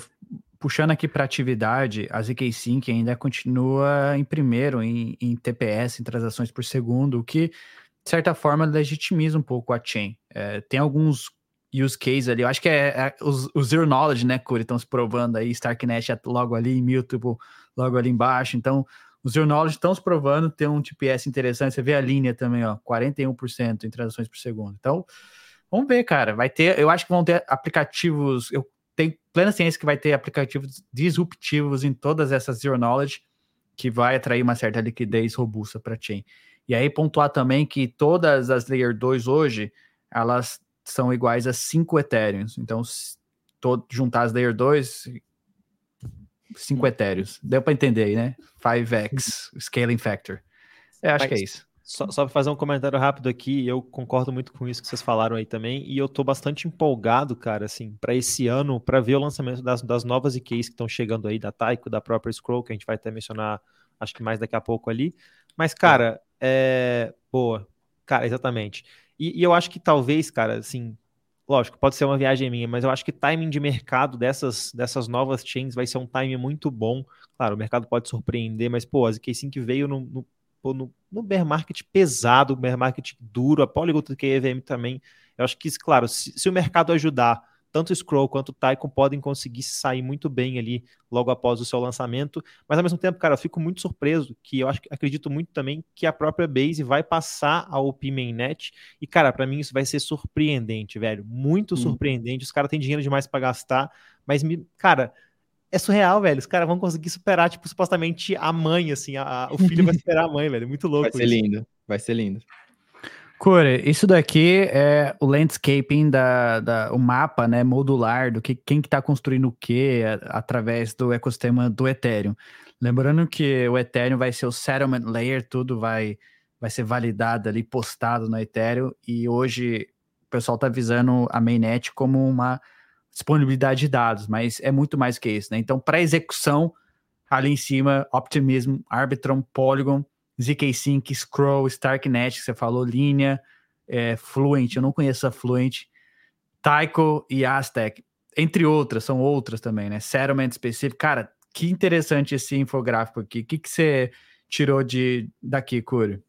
puxando aqui para atividade, a ZK Sync ainda continua em primeiro em, em TPS, em transações por segundo, o que, de certa forma, legitimiza um pouco a chain. É, tem alguns use case ali. Eu acho que é, é os, Zero Knowledge, né, Curi, estão se provando aí, Starknet é logo ali, Mutable logo ali embaixo. Então, os Zero Knowledge estão se provando, tem um TPS interessante. Você vê a linha também, ó, 41% em transações por segundo. Então, vamos ver, cara. Vai ter, eu acho que vão ter aplicativos, eu tenho plena ciência que vai ter aplicativos disruptivos em todas essas Zero Knowledge, que vai atrair uma certa liquidez robusta para a chain. E aí pontuar também que todas as Layer 2 hoje, elas são iguais a 5 Ethereums. Então, todo, juntar as Layer 2, 5 Ethereums. Deu para entender aí, né? 5x scaling factor. É, acho que é isso. Só, só para fazer um comentário rápido aqui, eu concordo muito com isso que vocês falaram aí também, e eu tô bastante empolgado, cara, assim, para esse ano, para ver o lançamento das, das novas IKs que estão chegando aí, da Taiko, da própria Scroll, que a gente vai até mencionar, acho que mais daqui a pouco ali. Mas, cara, é. é... Boa. Cara, exatamente. E, e, eu acho que talvez, cara, assim, lógico, pode ser uma viagem minha, mas eu acho que timing de mercado dessas, dessas novas chains vai ser um timing muito bom. Claro, o mercado pode surpreender, mas, pô, a ZK5 veio no, no, no, no bear market pesado, bear market duro, a Polygon que a EVM também. Eu acho que, claro, se, se o mercado ajudar tanto o Scroll quanto o Tycoon podem conseguir sair muito bem ali logo após o seu lançamento, mas ao mesmo tempo, cara, eu fico muito surpreso que eu acho, acredito muito também que a própria Base vai passar ao OP Mainnet e, cara, para mim isso vai ser surpreendente, velho, muito hum. surpreendente, os caras têm dinheiro demais para gastar, mas, me, cara, é surreal, velho. Os caras vão conseguir superar, tipo, supostamente a mãe, assim. A, a, o filho vai [laughs] superar a mãe, velho. Muito louco. Vai ser isso. lindo. Vai ser lindo. Core, isso daqui é o landscaping da, da o mapa, né, modular do que quem que está construindo o que através do ecossistema do Ethereum. Lembrando que o Ethereum vai ser o settlement layer, tudo vai vai ser validado ali, postado no Ethereum e hoje o pessoal está visando a mainnet como uma disponibilidade de dados, mas é muito mais que isso, né? Então, para execução ali em cima, Optimism, Arbitrum, Polygon ZK-Sync, Scroll, Starknet, que você falou, Linha, é, Fluent, eu não conheço a Fluent, Taiko e Aztec, entre outras, são outras também, né? Settlement específico. Cara, que interessante esse infográfico aqui. O que, que você tirou de daqui, Curi?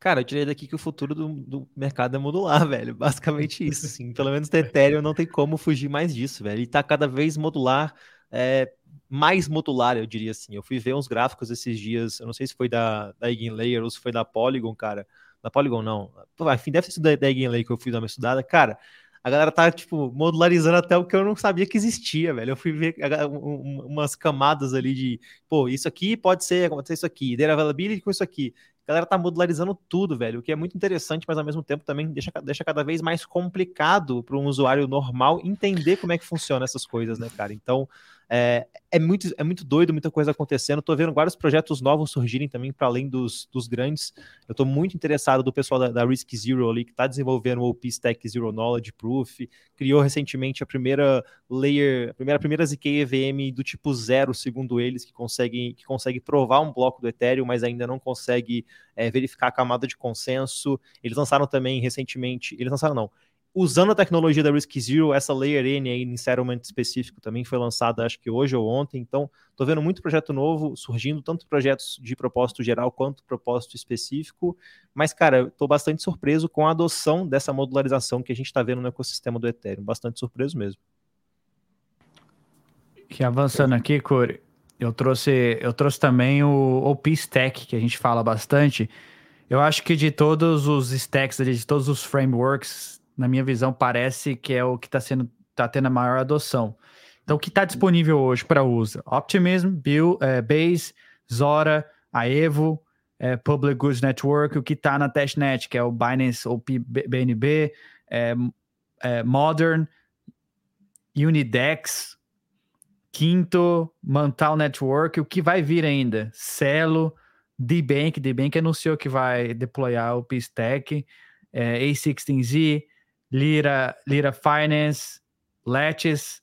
Cara, eu tirei daqui que o futuro do, do, mercado é modular, [laughs] velho. Basicamente isso, assim. Pelo menos no Ethereum não tem como fugir mais disso, velho. E tá cada vez modular. É, mais modular, eu diria assim. Eu fui ver uns gráficos esses dias, eu não sei se foi da, da Eigenlayer ou se foi da Polygon, cara. Da Polygon, não. Enfim, deve sido da, da Eigenlayer que eu fui dar uma estudada. Cara, a galera tá, tipo, modularizando até o que eu não sabia que existia, velho. Eu fui ver umas camadas ali de, pô, isso aqui pode ser, acontecer isso aqui, availability com isso aqui. A galera tá modularizando tudo, velho, o que é muito interessante, mas ao mesmo tempo também deixa, deixa cada vez mais complicado para um usuário normal entender como é que funciona essas coisas, né, cara? Então, é, é, muito, é muito doido, muita coisa acontecendo. Estou vendo vários projetos novos surgirem também para além dos, dos grandes. Eu estou muito interessado do pessoal da, da Risk Zero ali, que está desenvolvendo o OP Stack Zero Knowledge Proof. Criou recentemente a primeira layer, a primeira, a primeira ZK EVM do tipo zero, segundo eles, que consegue, que consegue provar um bloco do Ethereum, mas ainda não consegue é, verificar a camada de consenso. Eles lançaram também recentemente, eles lançaram não, usando a tecnologia da Risk Zero, essa Layer N aí em settlement específico também foi lançada, acho que hoje ou ontem. Então, estou vendo muito projeto novo surgindo, tanto projetos de propósito geral quanto propósito específico. Mas, cara, estou bastante surpreso com a adoção dessa modularização que a gente está vendo no ecossistema do Ethereum. Bastante surpreso mesmo. E avançando aqui, Corey, eu trouxe, eu trouxe também o OP Stack, que a gente fala bastante. Eu acho que de todos os stacks, de todos os frameworks, na minha visão, parece que é o que está sendo tá tendo a maior adoção. Então, o que está disponível hoje para uso? Optimism, Bill, é, Base, Zora, Aevo, é, Public Goods Network, o que está na testnet, que é o Binance OP BNB, é, é, Modern, Unidex, Quinto, Mantal Network, o que vai vir ainda? Celo, D-Bank, D-Bank anunciou que vai deployar o Pistec, é, A16Z, Lira, Lira Finance, Lattice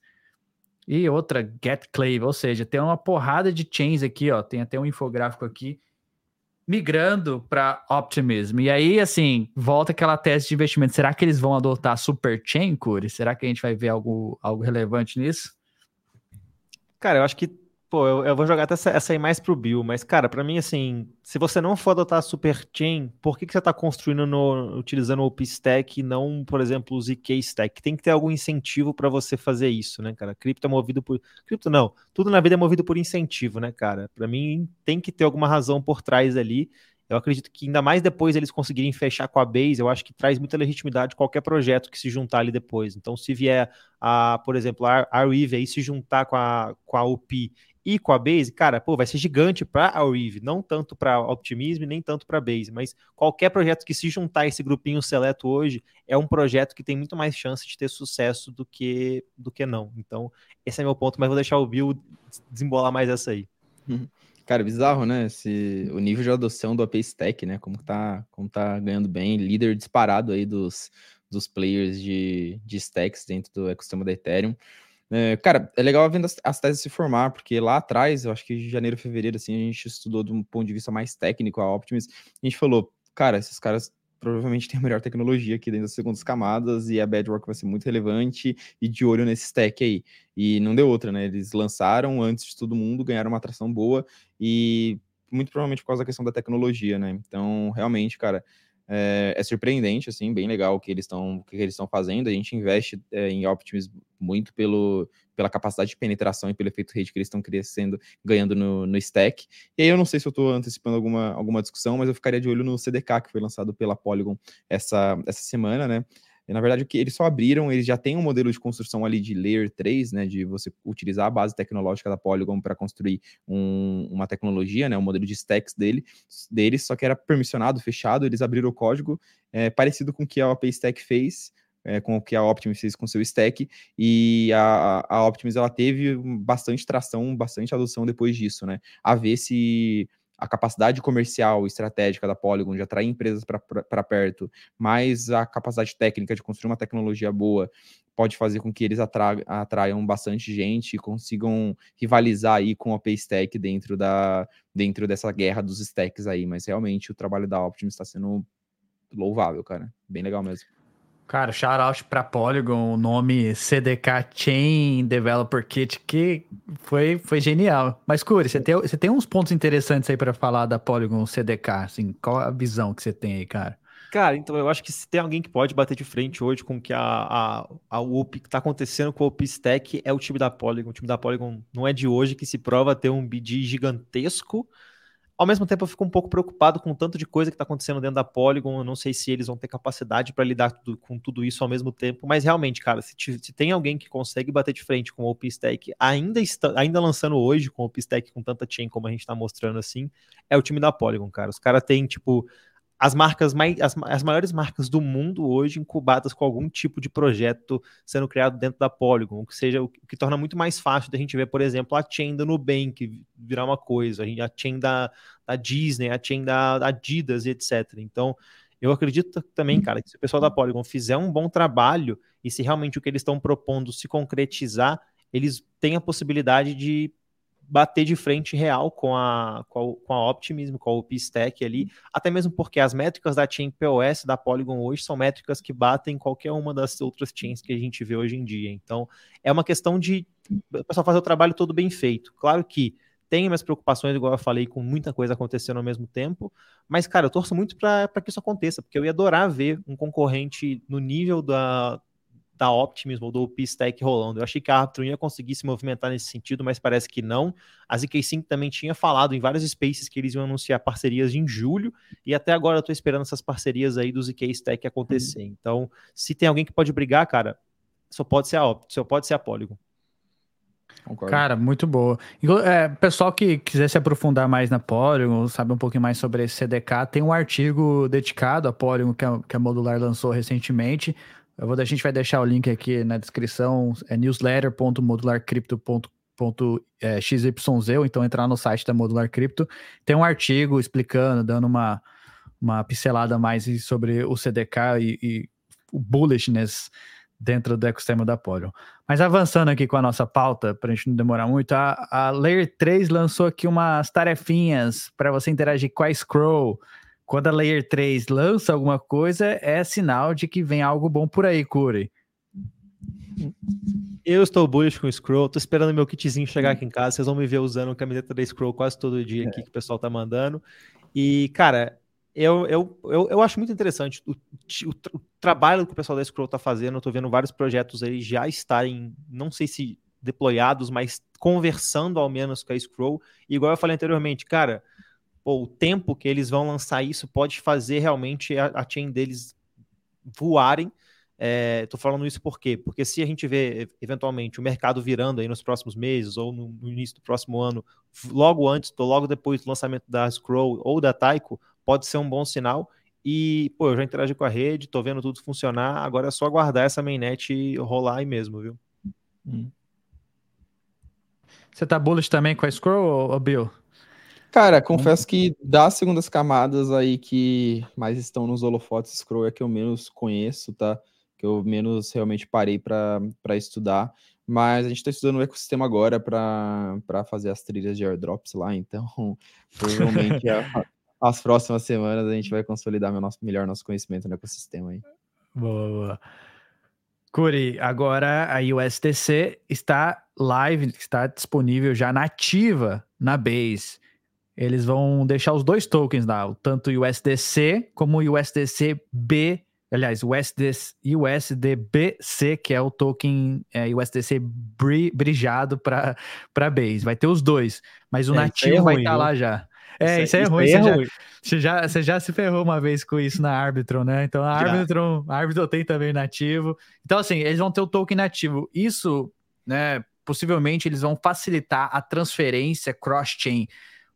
e outra GetClave, ou seja, tem uma porrada de chains aqui, ó, tem até um infográfico aqui migrando para Optimism. E aí, assim, volta aquela tese de investimento. Será que eles vão adotar Super Chain, Curi? Será que a gente vai ver algo, algo relevante nisso? Cara, eu acho que, pô, eu, eu vou jogar até essa, essa aí mais pro Bill, mas, cara, para mim, assim, se você não for adotar a Super Chain, por que, que você tá construindo no, utilizando o OpenStack e não, por exemplo, o ZK Stack? Tem que ter algum incentivo para você fazer isso, né, cara? Cripto é movido por. Cripto não, tudo na vida é movido por incentivo, né, cara? Para mim, tem que ter alguma razão por trás ali. Eu acredito que ainda mais depois eles conseguirem fechar com a Base, eu acho que traz muita legitimidade qualquer projeto que se juntar ali depois. Então, se vier, a, por exemplo, a Arweave aí se juntar com a, com a UP e com a Base, cara, pô, vai ser gigante para a Arweave, não tanto para Optimism, nem tanto para Base, mas qualquer projeto que se juntar esse grupinho seleto hoje é um projeto que tem muito mais chance de ter sucesso do que do que não. Então, esse é meu ponto, mas vou deixar o Bill desembolar mais essa aí. Uhum. Cara, bizarro, né? Esse, o nível de adoção do AP Stack, né? Como tá, como tá ganhando bem, líder disparado aí dos, dos players de, de stacks dentro do ecossistema da Ethereum. É, cara, é legal vendo as, as, teses se formar, porque lá atrás, eu acho que janeiro, fevereiro, assim, a gente estudou de um ponto de vista mais técnico a Optimus, a gente falou, cara, esses caras provavelmente [laughs] tem a melhor tecnologia aqui dentro das segundas camadas e a Bedrock vai ser muito relevante e de olho nesse stack aí. E não deu outra, né? Eles lançaram antes de todo mundo, ganharam uma atração boa e muito provavelmente por causa da questão da tecnologia, né? Então, realmente, cara, é, é, surpreendente, assim, bem legal o que eles estão que eles estão fazendo. A gente investe é, em Optimus muito pelo, pela capacidade de penetração e pelo efeito rede que eles estão crescendo, ganhando no, no stack. E aí eu não sei se eu estou antecipando alguma, alguma discussão, mas eu ficaria de olho no CDK que foi lançado pela Polygon essa, essa semana, né? Na verdade, o que eles só abriram, eles já têm um modelo de construção ali de Layer 3, né, de você utilizar a base tecnológica da Polygon para construir um, uma tecnologia, né, um modelo de stacks dele, deles, só que era permissionado, fechado, eles abriram o código é, parecido com o que a OP fez, é, com o que a Optimus fez com seu stack, e a, a Optimus ela teve bastante tração, bastante adoção depois disso, né? A ver se a capacidade comercial estratégica da Polygon de atrair empresas para perto, mais a capacidade técnica de construir uma tecnologia boa, pode fazer com que eles atra atraiam bastante gente e consigam rivalizar aí com a Paystack dentro, da, dentro dessa guerra dos stacks aí. Mas realmente o trabalho da Optimus está sendo louvável, cara. Bem legal mesmo. Cara, shoutout para Polygon, o nome CDK Chain Developer Kit, que foi, foi genial. Mas, Curi, você tem, você tem uns pontos interessantes aí para falar da Polygon CDK, assim, qual a visão que você tem aí, cara? Cara, então eu acho que se tem alguém que pode bater de frente hoje com que a, a, a que está acontecendo com o OP Stack é o time da Polygon. O time da Polygon não é de hoje que se prova ter um BD gigantesco, ao mesmo tempo, eu fico um pouco preocupado com o tanto de coisa que está acontecendo dentro da Polygon. Eu não sei se eles vão ter capacidade para lidar tudo, com tudo isso ao mesmo tempo. Mas realmente, cara, se, se, tem alguém que consegue bater de frente com o OpenStack, ainda, está, ainda lançando hoje com o OpenStack com tanta chain como a gente está mostrando assim, é o time da Polygon, cara. Os caras têm, tipo, as marcas mais as, as, maiores marcas do mundo hoje incubadas com algum tipo de projeto sendo criado dentro da Polygon, que seja o que torna muito mais fácil da gente ver, por exemplo, a chain da Nubank virar uma coisa, a chain da, da Disney, a chain da, da Adidas e etc. Então, eu acredito também, cara, que se o pessoal da Polygon fizer um bom trabalho e se realmente o que eles estão propondo se concretizar, eles têm a possibilidade de bater de frente real com a, com a, com a Optimism, com a OP Stack ali, até mesmo porque as métricas da chain POS da Polygon hoje são métricas que batem qualquer uma das outras chains que a gente vê hoje em dia. Então, é uma questão de o pessoal fazer o trabalho todo bem feito. Claro que tem minhas preocupações, igual eu falei, com muita coisa acontecendo ao mesmo tempo, mas, cara, eu torço muito para que isso aconteça, porque eu ia adorar ver um concorrente no nível da, da Optimism ou do P-Stack rolando. Eu achei que a Arbitrum ia conseguir se movimentar nesse sentido, mas parece que não. A ZK5 também tinha falado em vários spaces que eles iam anunciar parcerias em julho, e até agora eu tô esperando essas parcerias aí do ZK Stack acontecer. Uhum. Então, se tem alguém que pode brigar, cara, só pode ser a Optimus, só pode ser a Polygon. Concordo. Cara, muito boa. É, pessoal que quiser se aprofundar mais na Polygon, saber um pouquinho mais sobre esse CDK, tem um artigo dedicado à Polygon que a, que a Modular lançou recentemente. Vou, a gente vai deixar o link aqui na descrição, é newsletter.modularcrypto.xyz, ou então entrar no site da Modular Crypto. Tem um artigo explicando, dando uma, uma pincelada mais sobre o CDK e, e o bullishness dentro do ecossistema da Polygon. Mas avançando aqui com a nossa pauta, para a gente não demorar muito, a, a Layer 3 lançou aqui umas tarefinhas para você interagir com a Scroll. Quando a Layer 3 lança alguma coisa, é sinal de que vem algo bom por aí, Curi. Eu estou bullish com o Scroll, tô esperando meu kitzinho chegar aqui em casa. Vocês vão me ver usando a camiseta da Scroll quase todo dia aqui é. que o pessoal tá mandando. E, cara, eu, eu, eu, eu acho muito interessante o, o, o trabalho que o pessoal da Scroll está fazendo. Eu estou vendo vários projetos aí já estarem, não sei se deployados, mas conversando ao menos com a Scroll. E igual eu falei anteriormente, cara, pô, o tempo que eles vão lançar isso pode fazer realmente a, a chain deles voarem. Estou é, falando isso por quê? Porque se a gente vê eventualmente o mercado virando aí nos próximos meses ou no, no início do próximo ano, logo antes ou logo depois do lançamento da Scroll ou da Taiko, pode ser um bom sinal. E, pô, eu já interagi com a rede, tô vendo tudo funcionar, agora é só aguardar essa mainnet rolar aí mesmo, viu? Hum. Você tá bullish também com a Scroll, ou Bill? Cara, confesso que das segundas camadas aí que mais estão nos holofotes, Scroll é que eu menos conheço, tá? Que eu menos realmente parei para estudar. Mas a gente está estudando o ecossistema agora para fazer as trilhas de airdrops lá, então [laughs] provavelmente as próximas semanas a gente vai consolidar meu nosso, melhor nosso conhecimento no ecossistema aí. Boa, boa. Curi, agora a USDC está live, está disponível já nativa na Base. Eles vão deixar os dois tokens lá, tanto o USDC como o USDC-B, aliás, o USDC, USDBC, que é o token é, USDC brijado para Base. Vai ter os dois, mas o é, nativo é vai estar tá lá já. É, isso, isso é ruim. Isso você, é ruim. Já, você, já, você já se ferrou uma vez com isso na Arbitron, né? Então a Arbitron, a Arbitron tem também nativo. Então, assim, eles vão ter o token nativo. Isso, né? Possivelmente eles vão facilitar a transferência cross-chain.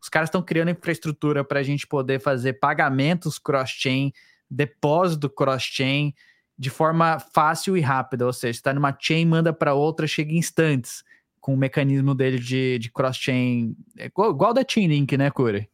Os caras estão criando infraestrutura para a gente poder fazer pagamentos cross-chain, depósito cross-chain de forma fácil e rápida. Ou seja, está numa chain, manda para outra, chega em instantes com o mecanismo dele de, de cross-chain, é igual, igual da Chainlink, né, Corey?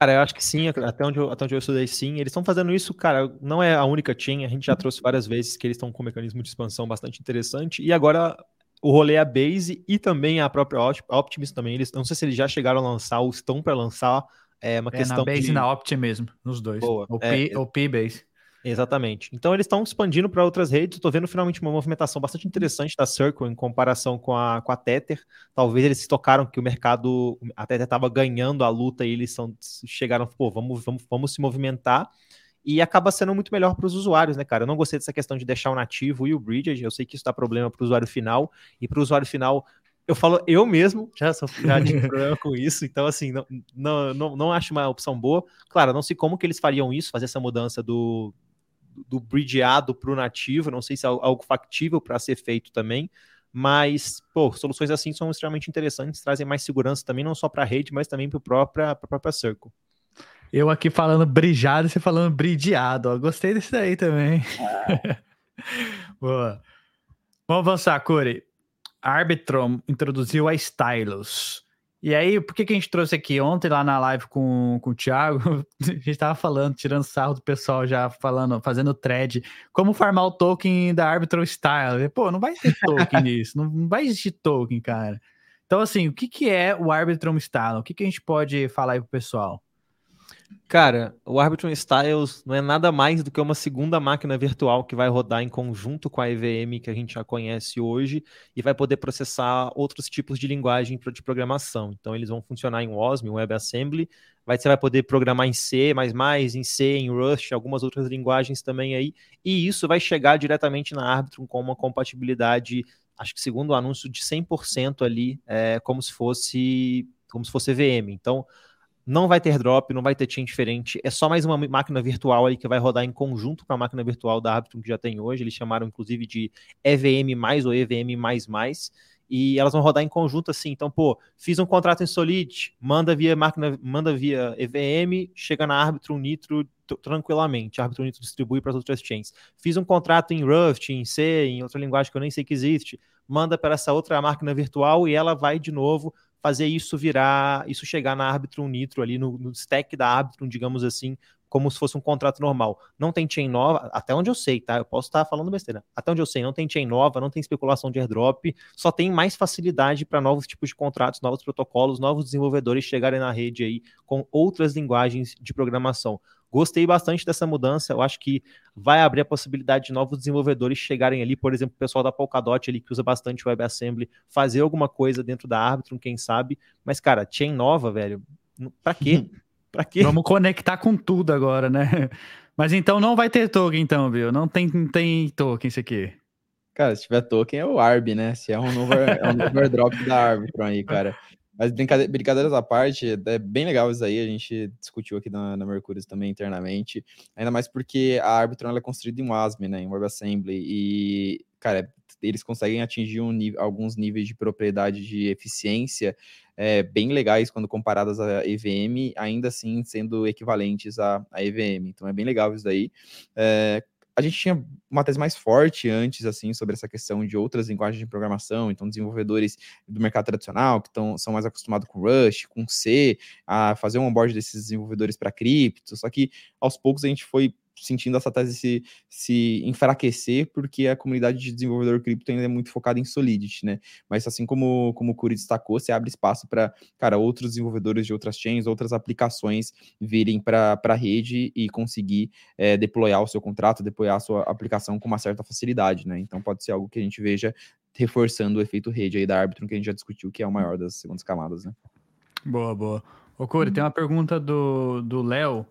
Cara, eu acho que sim, até onde eu, até onde eu estudei sim. Eles estão fazendo isso, cara, não é a única chain, a gente já trouxe várias vezes que eles estão com um mecanismo de expansão bastante interessante, e agora o rolê é a Base e também a própria Optimus também, eles não sei se eles já chegaram a lançar ou estão para lançar, é uma é, questão na Base de... e na Optimus mesmo, nos dois. Boa. O P, é, P Base. Exatamente. Então eles estão expandindo para outras redes. Estou vendo finalmente uma movimentação bastante interessante da Circle em comparação com a, com a Tether. Talvez eles se tocaram que o mercado, a Tether estava ganhando a luta e eles são, chegaram, pô, vamos, vamos, vamos se movimentar. E acaba sendo muito melhor para os usuários, né, cara? Eu não gostei dessa questão de deixar o nativo e o bridge. Eu sei que isso dá problema para o usuário final. E para o usuário final, eu falo eu mesmo, já, sofri, já tive [laughs] problema com isso, então assim, não, não, não, não acho uma opção boa. Claro, não sei como que eles fariam isso, fazer essa mudança do, do bridgeado para o nativo, não sei se é algo factível para ser feito também, mas, pô, soluções assim são extremamente interessantes, trazem mais segurança também, não só para a rede, mas também para a própria, própria Circle. Eu aqui falando bridgeado e você falando bridgeado, ó. gostei desse daí também. Ah. [laughs] Boa. Vamos avançar, Corey. Arbitrum introduziu a Stylus. E aí, por que, que a gente trouxe aqui? Ontem, lá na live com, com o Thiago, [laughs] a gente tava falando, tirando sarro do pessoal já falando, fazendo thread, como farmar o token da Arbitral Style. Pô, não vai ter token [laughs] nisso, não, não vai existir token, cara. Então, assim, o que, que é o Arbitrum Style? O que, que a gente pode falar aí pro pessoal? Cara, o Arbitrum Styles não é nada mais do que uma segunda máquina virtual que vai rodar em conjunto com a EVM que a gente já conhece hoje e vai poder processar outros tipos de linguagem de programação. Então, eles vão funcionar em WASM, WebAssembly, vai, você vai poder programar em C, em C, em Rust, algumas outras linguagens também aí, e isso vai chegar diretamente na Arbitrum com uma compatibilidade, acho que segundo o anúncio, de 100% ali, é, como se fosse como se fosse EVM. Então, não vai ter drop, não vai ter chain diferente. É só mais uma máquina virtual aí que vai rodar em conjunto com a máquina virtual da Arbitrum que já tem hoje. Eles chamaram inclusive de EVM ou EVM e elas vão rodar em conjunto assim. Então, pô, fiz um contrato em Solid, manda via máquina, manda via EVM, chega na Arbitrum Nitro tranquilamente. A Arbitrum Nitro distribui para as outras chains. Fiz um contrato em Rust, em C, em outra linguagem que eu nem sei que existe, manda para essa outra máquina virtual e ela vai de novo fazer isso virar, isso chegar na Arbitrum Nitro ali no, no stack da Arbitrum, digamos assim, como se fosse um contrato normal. Não tem chain nova, até onde eu sei, tá? Eu posso estar falando besteira. Até onde eu sei, não tem chain nova, não tem especulação de airdrop, só tem mais facilidade para novos tipos de contratos, novos protocolos, novos desenvolvedores chegarem na rede aí com outras linguagens de programação. Gostei bastante dessa mudança. Eu acho que vai abrir a possibilidade de novos desenvolvedores chegarem ali, por exemplo, o pessoal da Polkadot ali que usa bastante WebAssembly, fazer alguma coisa dentro da Arbitrum, quem sabe. Mas cara, chain nova, velho, para quê? [laughs] Pra quê? Vamos conectar com tudo agora, né? [laughs] Mas então não vai ter token, então, viu? Não tem, não tem token isso aqui. Cara, se tiver token é o ARB, né? Se é um novo, é um novo airdrop da Arbitron aí, cara. [laughs] Mas brincade brincadeiras à parte, é bem legal isso aí, a gente discutiu aqui na, na Mercúrio também internamente, ainda mais porque a Arbitron é construída em WASM, né, em WebAssembly, e, cara, eles conseguem atingir um alguns níveis de propriedade de eficiência é, bem legais quando comparadas à EVM, ainda assim sendo equivalentes à, à EVM. Então é bem legal isso daí. É, a gente tinha uma tese mais forte antes, assim, sobre essa questão de outras linguagens de programação, então desenvolvedores do mercado tradicional, que tão, são mais acostumados com Rust, com C, a fazer um onboard desses desenvolvedores para cripto, só que aos poucos a gente foi sentindo essa tese se, se enfraquecer, porque a comunidade de desenvolvedor cripto ainda é muito focada em Solidity, né? Mas assim como, como o Curi destacou, você abre espaço para, cara, outros desenvolvedores de outras chains, outras aplicações virem para a rede e conseguir é, deployar o seu contrato, deployar a sua aplicação com uma certa facilidade, né? Então pode ser algo que a gente veja reforçando o efeito rede aí da Arbitrum, que a gente já discutiu, que é o maior das segundas camadas, né? Boa, boa. Ô, Curi, tem uma pergunta do Léo.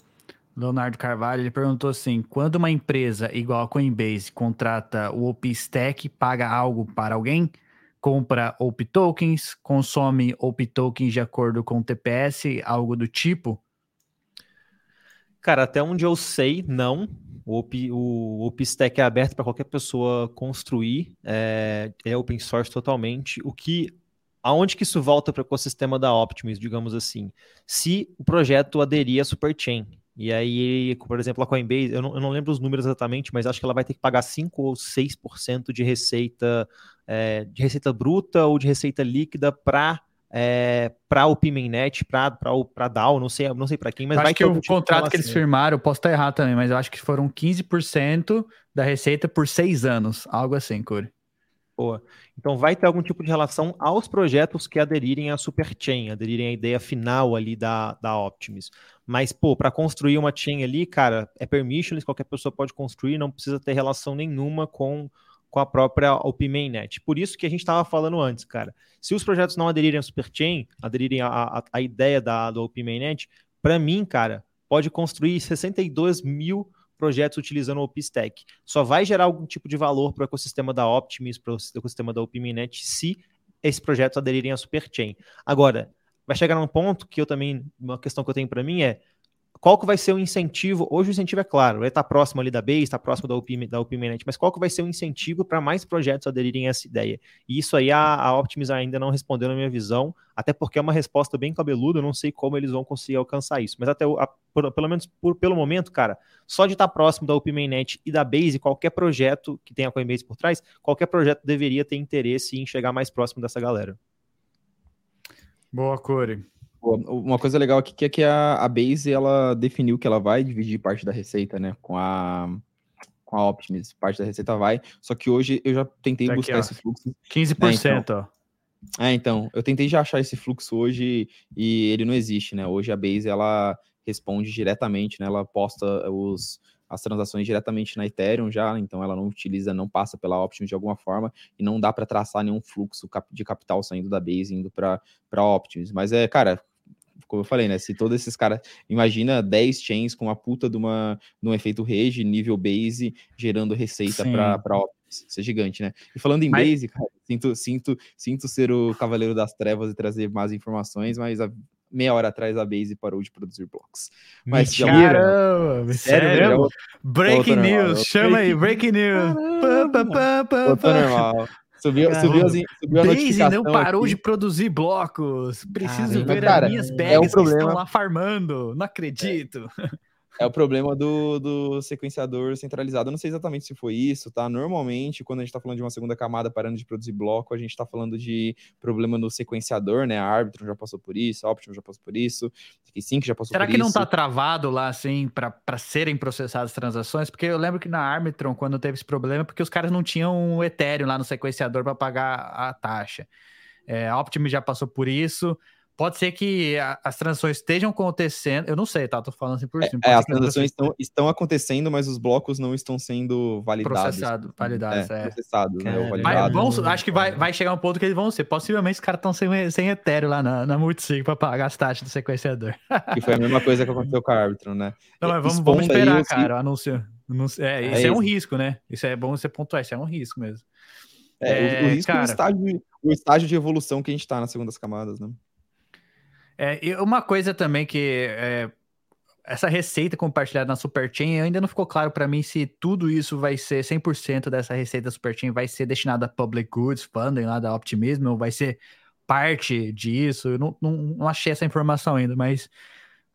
Leonardo Carvalho, ele perguntou assim: quando uma empresa igual a Coinbase contrata o OP Stack, paga algo para alguém? Compra OP Tokens, consome OP Tokens de acordo com o TPS, algo do tipo? Cara, até onde eu sei, não. O, OP, o OpenStack é aberto para qualquer pessoa construir, é, é open source totalmente. O que aonde que isso volta para o ecossistema da Optimus, digamos assim? Se o projeto aderir a Superchain, e aí, por exemplo, a Coinbase, eu não, eu não, lembro os números exatamente, mas acho que ela vai ter que pagar 5 ou 6% de receita, é, de receita bruta ou de receita líquida para é, para o Pimennet, para para DAO, não sei, não sei para quem, mas acho vai que o tipo contrato que eles firmaram, eu posso estar errado também, mas eu acho que foram 15% da receita por seis anos, algo assim, Curi. Boa. Então vai ter algum tipo de relação aos projetos que aderirem à Superchain, aderirem à ideia final ali da, da Optimus. Mas, pô, para construir uma chain ali, cara, é permissionless, qualquer pessoa pode construir, não precisa ter relação nenhuma com, com a própria OP Mainnet. Por isso que a gente estava falando antes, cara. Se os projetos não aderirem à Superchain, aderirem à, ideia da, do OP Mainnet, para mim, cara, pode construir 62 mil projetos utilizando o OpenStack. Só vai gerar algum tipo de valor para o ecossistema da Optimus, para o ecossistema da OpenMinet, se esses projetos aderirem à Superchain. Agora, vai chegar num ponto que eu também, uma questão que eu tenho para mim é, qual que vai ser o incentivo? Hoje o incentivo é claro, ele está próximo ali da base, está próximo da UP, da mas qual que vai ser o incentivo para mais projetos aderirem a essa ideia? E isso aí a, a ainda não respondeu na minha visão, até porque é uma resposta bem cabeluda, eu não sei como eles vão conseguir alcançar isso. Mas até a, por, pelo menos por, pelo momento, cara, só de estar tá próximo da UPManet e da Base, qualquer projeto que tenha a Coinbase por trás, qualquer projeto deveria ter interesse em chegar mais próximo dessa galera. Boa, Corey. Uma coisa legal aqui é que a, a Base ela definiu que ela vai dividir parte da receita, né? Com a, com a Optimus, parte da receita vai. Só que hoje eu já tentei tá buscar esse fluxo. 15%, né, então, ó. É, então, eu tentei já achar esse fluxo hoje e ele não existe, né? Hoje a Base ela responde diretamente, né? Ela posta os, as transações diretamente na Ethereum já, então ela não utiliza, não passa pela Optimus de alguma forma e não dá para traçar nenhum fluxo de capital saindo da Base indo para Optimus. Mas é, cara, como eu falei, né? Se todos esses caras. Imagina 10 chains com a puta de, uma, de um efeito rege, nível base, gerando receita para Optimus. Isso é gigante, né? E falando em mas... base, cara, sinto, sinto, sinto ser o cavaleiro das trevas e trazer mais informações, mas a meia hora atrás a Base parou de produzir blocos. Mas Caramba, sério, sério mesmo? breaking news, chama aí, breaking news. Pá, normal. Subiu, subiu, as, subiu a notificação não parou aqui. de produzir blocos. Preciso Caramba, ver cara, as minhas é bags um que estão lá farmando. Não acredito. É [laughs] o problema do, do sequenciador centralizado. Eu não sei exatamente se foi isso, tá? Normalmente, quando a gente tá falando de uma segunda camada parando de produzir bloco, a gente tá falando de problema no sequenciador, né? A Arbitrum já passou por isso, a Optimum já passou por isso, a Sync já passou Será por que não isso. tá travado lá, assim, para serem processadas transações? Porque eu lembro que na Arbitron, quando teve esse problema, porque os caras não tinham o Ethereum lá no sequenciador para pagar a taxa. É, a Optimus já passou por isso. Pode ser que a- as transações estejam acontecendo. Eu não sei, tá? Tô falando assim por cima. É, as transações estão, estão acontecendo, mas os blocos não estão sendo validados. processados, validados. É, É. processados, né? Validados. vamos- acho que vai, vai chegar um ponto que eles vão ser. Possivelmente os caras estão sem, sem Ethereum lá na, na Multisig para pagar as taxas do sequenciador. Que foi a mesma coisa que aconteceu com a Arbitrum, né? Não, mas vamos, vamos aí esperar, os cara, o anúncio. Anúncio- É, É isso é, um isso. risco, né? Isso é bom você pontuar, isso é um risco mesmo. É, o- É, o, risco é cara. o estágio, o estágio de evolução que a gente tá nas segundas camadas, né? É, e uma coisa também que é, essa receita compartilhada na Superchain ainda não ficou claro para mim se tudo isso vai ser 100% dessa receita da Superchain vai ser destinada a public goods, funding lá da Optimism, ou vai ser parte disso. Eu não, não, não achei essa informação ainda, mas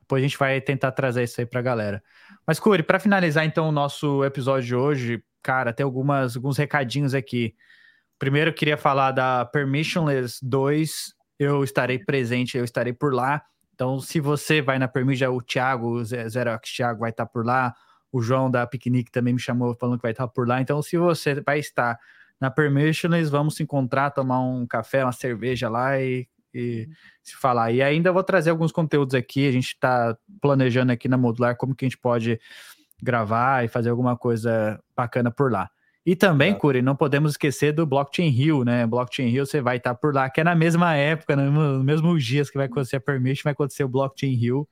depois a gente vai tentar trazer isso aí pra galera. Mas, Curi, para finalizar então o nosso episódio de hoje, cara, tem algumas, alguns recadinhos aqui. Primeiro, eu queria falar da Permissionless 2. Eu estarei presente, eu estarei por lá. Então, se você vai na Permission, o Thiago, o Xerox Thiago vai estar por lá. O João da Piquenique também me chamou falando que vai estar por lá. Então, se você vai estar na Permissionless, vamos se encontrar, tomar um café, uma cerveja lá e, e se falar. E ainda vou trazer alguns conteúdos aqui. A gente está planejando aqui na Modular como que a gente pode gravar e fazer alguma coisa bacana por lá. E também, Tá. Curi, não podemos esquecer do Blockchain Rio, né? Blockchain Rio você vai estar por lá, que é na mesma época, no mesmo- nos mesmos dias que vai acontecer a Permission, vai acontecer o Blockchain Rio.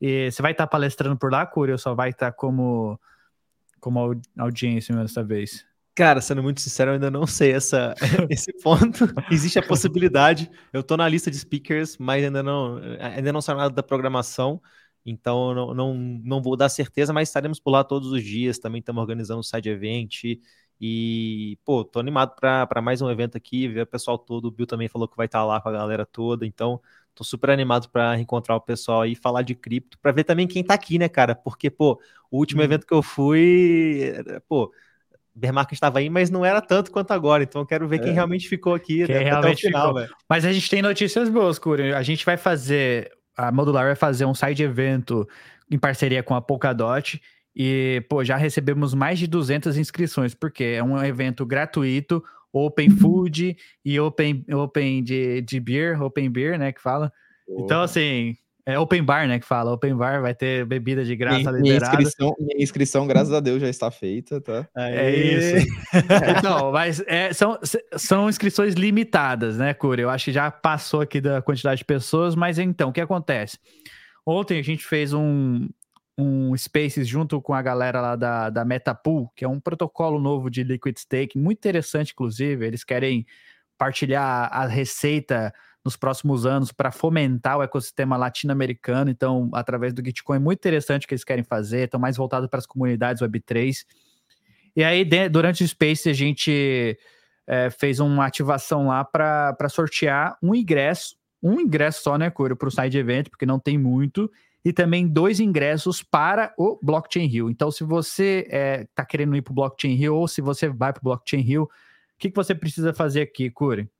E você vai estar palestrando por lá, Curi, ou só vai estar como, como au- audiência mesmo dessa vez? Cara, sendo muito sincero, eu ainda não sei essa, [laughs] esse ponto. Existe a possibilidade. Eu tô na lista de speakers, mas ainda não, ainda não saiu nada da programação. Então, não, não, não vou dar certeza, mas estaremos por lá todos os dias. Também estamos organizando o side event. E, pô, tô animado para mais um evento aqui, ver o pessoal todo. O Bill também falou que vai estar lá com a galera toda. Então, tô super animado para encontrar o pessoal aí, falar de cripto, para ver também quem tá aqui, né, cara? Porque, pô, o último Uhum. evento que eu fui, pô, Bear Market estava aí, mas não era tanto quanto agora. Então eu quero ver quem É. realmente ficou aqui Quem até realmente o final, ficou. Mas a gente tem notícias boas, Curi. A gente vai fazer, a Modular vai fazer um side evento em parceria com a Polkadot. E, pô, já recebemos mais de 200 inscrições, porque é um evento gratuito, open food e open, open de, de beer, open beer, né, que fala. Então, assim, é open bar, né, que fala. Open bar vai ter bebida de graça minha, minha liberada. inscrição, minha inscrição, graças a Deus, já está feita, tá? É isso. [laughs] Então, mas é, são, são inscrições limitadas, né, Curi? Eu acho que já passou aqui da quantidade de pessoas, mas então, o que acontece? Ontem a gente fez um, um Spaces junto com a galera lá da, da Metapool, que é um protocolo novo de Liquid Stake, muito interessante, inclusive. Eles querem partilhar a receita nos próximos anos para fomentar o ecossistema latino-americano. Então, através do Gitcoin, muito interessante o que eles querem fazer, estão mais voltados para as comunidades Web3. E aí, de- durante o Space, a gente é, fez uma ativação lá para sortear um ingresso, um ingresso só, né, Curo, para o side event, porque não tem muito, e também dois ingressos para o Blockchain Rio. Então, se você está querendo ir para o Blockchain Rio ou se você vai para o Blockchain Rio, o que, que você precisa fazer aqui, Curi?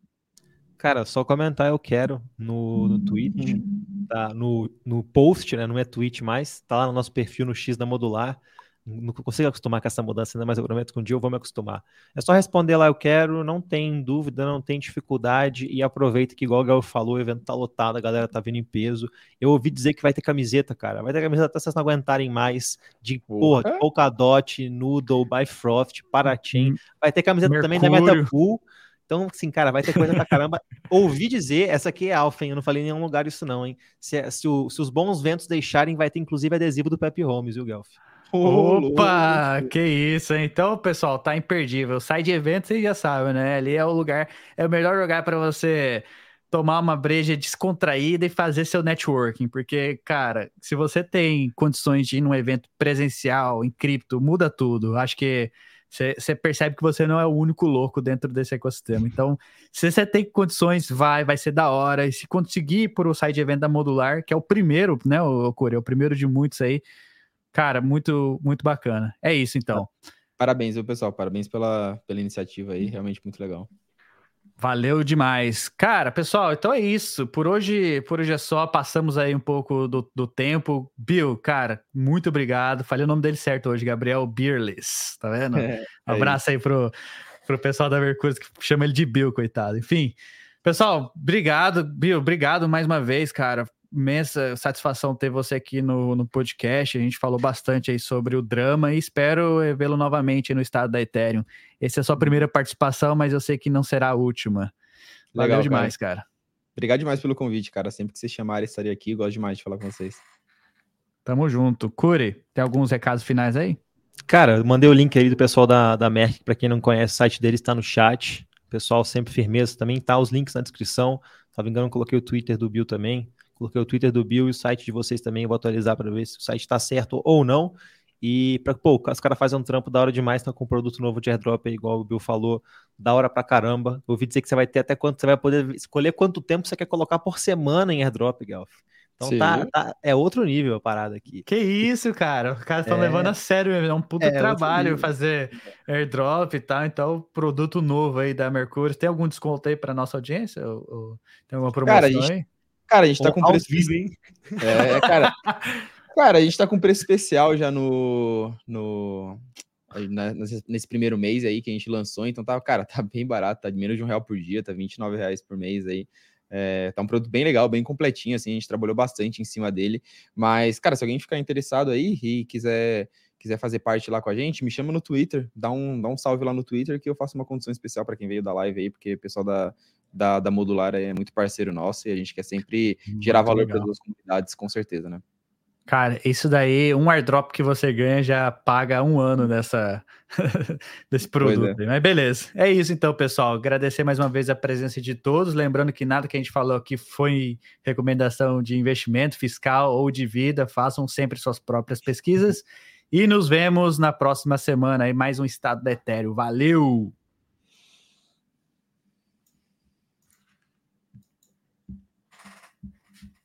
Cara, só comentar eu quero no, no tweet, tá? No, no post, né? Não é tweet mais, tá lá no nosso perfil no X da Modular. Não consigo acostumar com essa mudança ainda, mas eu prometo que um dia eu vou me acostumar. É só responder lá, eu quero, não tem dúvida, não tem dificuldade e aproveita que, igual o Gal falou, o evento tá lotado, a galera tá vindo em peso. Eu ouvi dizer que vai ter camiseta, cara. Vai ter camiseta até vocês não aguentarem mais. De porra, Porra. Polkadot, Noodle, Bifrost, Parachain. Vai ter camiseta também da Mercúrio. Metapool. Então, assim, cara, vai ter coisa pra caramba. [laughs] Ouvi dizer, essa aqui é alfa, hein? Eu não falei em nenhum lugar isso, não, hein? Se, se, o- se os bons ventos deixarem, vai ter inclusive adesivo do Pepe Holmes, viu, Guelph? Opa, que isso, hein? Então, pessoal, tá imperdível. Sai de evento, vocês já sabem, né? Ali é o lugar, é o melhor lugar para você tomar uma breja descontraída e fazer seu networking, porque, cara, se você tem condições de ir num evento presencial, em cripto, muda tudo. Acho que você percebe que você não é o único louco dentro desse ecossistema. Então, se você tem condições, vai, vai ser da hora. E se conseguir por o site de evento da Modular, que é o primeiro, né, o Core, é o primeiro de muitos aí, cara, muito, muito bacana. É isso, então. Parabéns, viu, pessoal? Parabéns pela, pela iniciativa aí, realmente muito legal. Valeu demais. Cara, pessoal, então é isso. Por hoje, por hoje é só. Passamos aí um pouco do, do tempo. Bill, cara, muito obrigado. Falei o nome dele certo hoje, Gabriel Beerless. Tá vendo? [laughs] É, um abraço aí pro, pro pessoal da Mercúrio que chama ele de Bill, coitado. Enfim, pessoal, obrigado. Bill, obrigado mais uma vez, cara imensa satisfação ter você aqui no, no podcast. A gente falou bastante aí sobre o drama e espero vê-lo novamente no estado da Ethereum. Essa é a sua primeira participação, mas eu sei que não será a última. Legal Valeu demais, cara. cara. Obrigado demais pelo convite, cara. Sempre que vocês chamarem, estaria aqui. Gosto demais de falar com vocês. Tamo junto. Curi, tem alguns recados finais aí? Cara, mandei o link aí do pessoal da, da Merck, para quem não conhece, o site deles está no chat. Pessoal, sempre firmeza também, tá os links na descrição. Se não me engano, coloquei o Twitter do Bill também. Coloquei o Twitter do Bill e o site de vocês também. Eu vou atualizar para ver se o site está certo ou não. E, pra, pô, os caras fazem um trampo da hora demais, estão com um produto novo de airdrop, aí, igual o Bill falou, da hora pra caramba. Eu ouvi dizer que você vai ter até quanto, você vai poder escolher quanto tempo você quer colocar por semana em airdrop, Galf. Então tá, tá, é outro nível a parada aqui. Que isso, cara. Os caras estão é... levando a sério, é um puto é, trabalho fazer airdrop e tal. Então, produto novo aí da Mercúrio. Tem algum desconto aí para nossa audiência? Ou, ou tem alguma promoção cara, gente, aí? Cara, a gente tá com preço. Vivo, hein? É, cara. [laughs] cara, a gente tá com preço especial já no. no nesse primeiro mês aí que a gente lançou, então tá, cara, tá bem barato, tá de menos de um real por dia, tá 29 reais por mês aí. É, tá um produto bem legal, bem completinho, assim, a gente trabalhou bastante em cima dele. Mas, cara, se alguém ficar interessado aí e quiser quiser fazer parte lá com a gente, me chama no Twitter, dá um, dá um salve lá no Twitter que eu faço uma condição especial para quem veio da live aí, porque o pessoal da, da, da Modular é muito parceiro nosso e a gente quer sempre muito gerar valor para as comunidades, com certeza, né? Cara, isso daí, um airdrop que você ganha já paga um ano dessa, [laughs] desse produto. É. Mas beleza. É isso então, pessoal. Agradecer mais uma vez a presença de todos. Lembrando que nada que a gente falou aqui foi recomendação de investimento fiscal ou de vida. Façam sempre suas próprias pesquisas. [laughs] E nos vemos na próxima semana aí, mais um Estado da Ethereum. Valeu!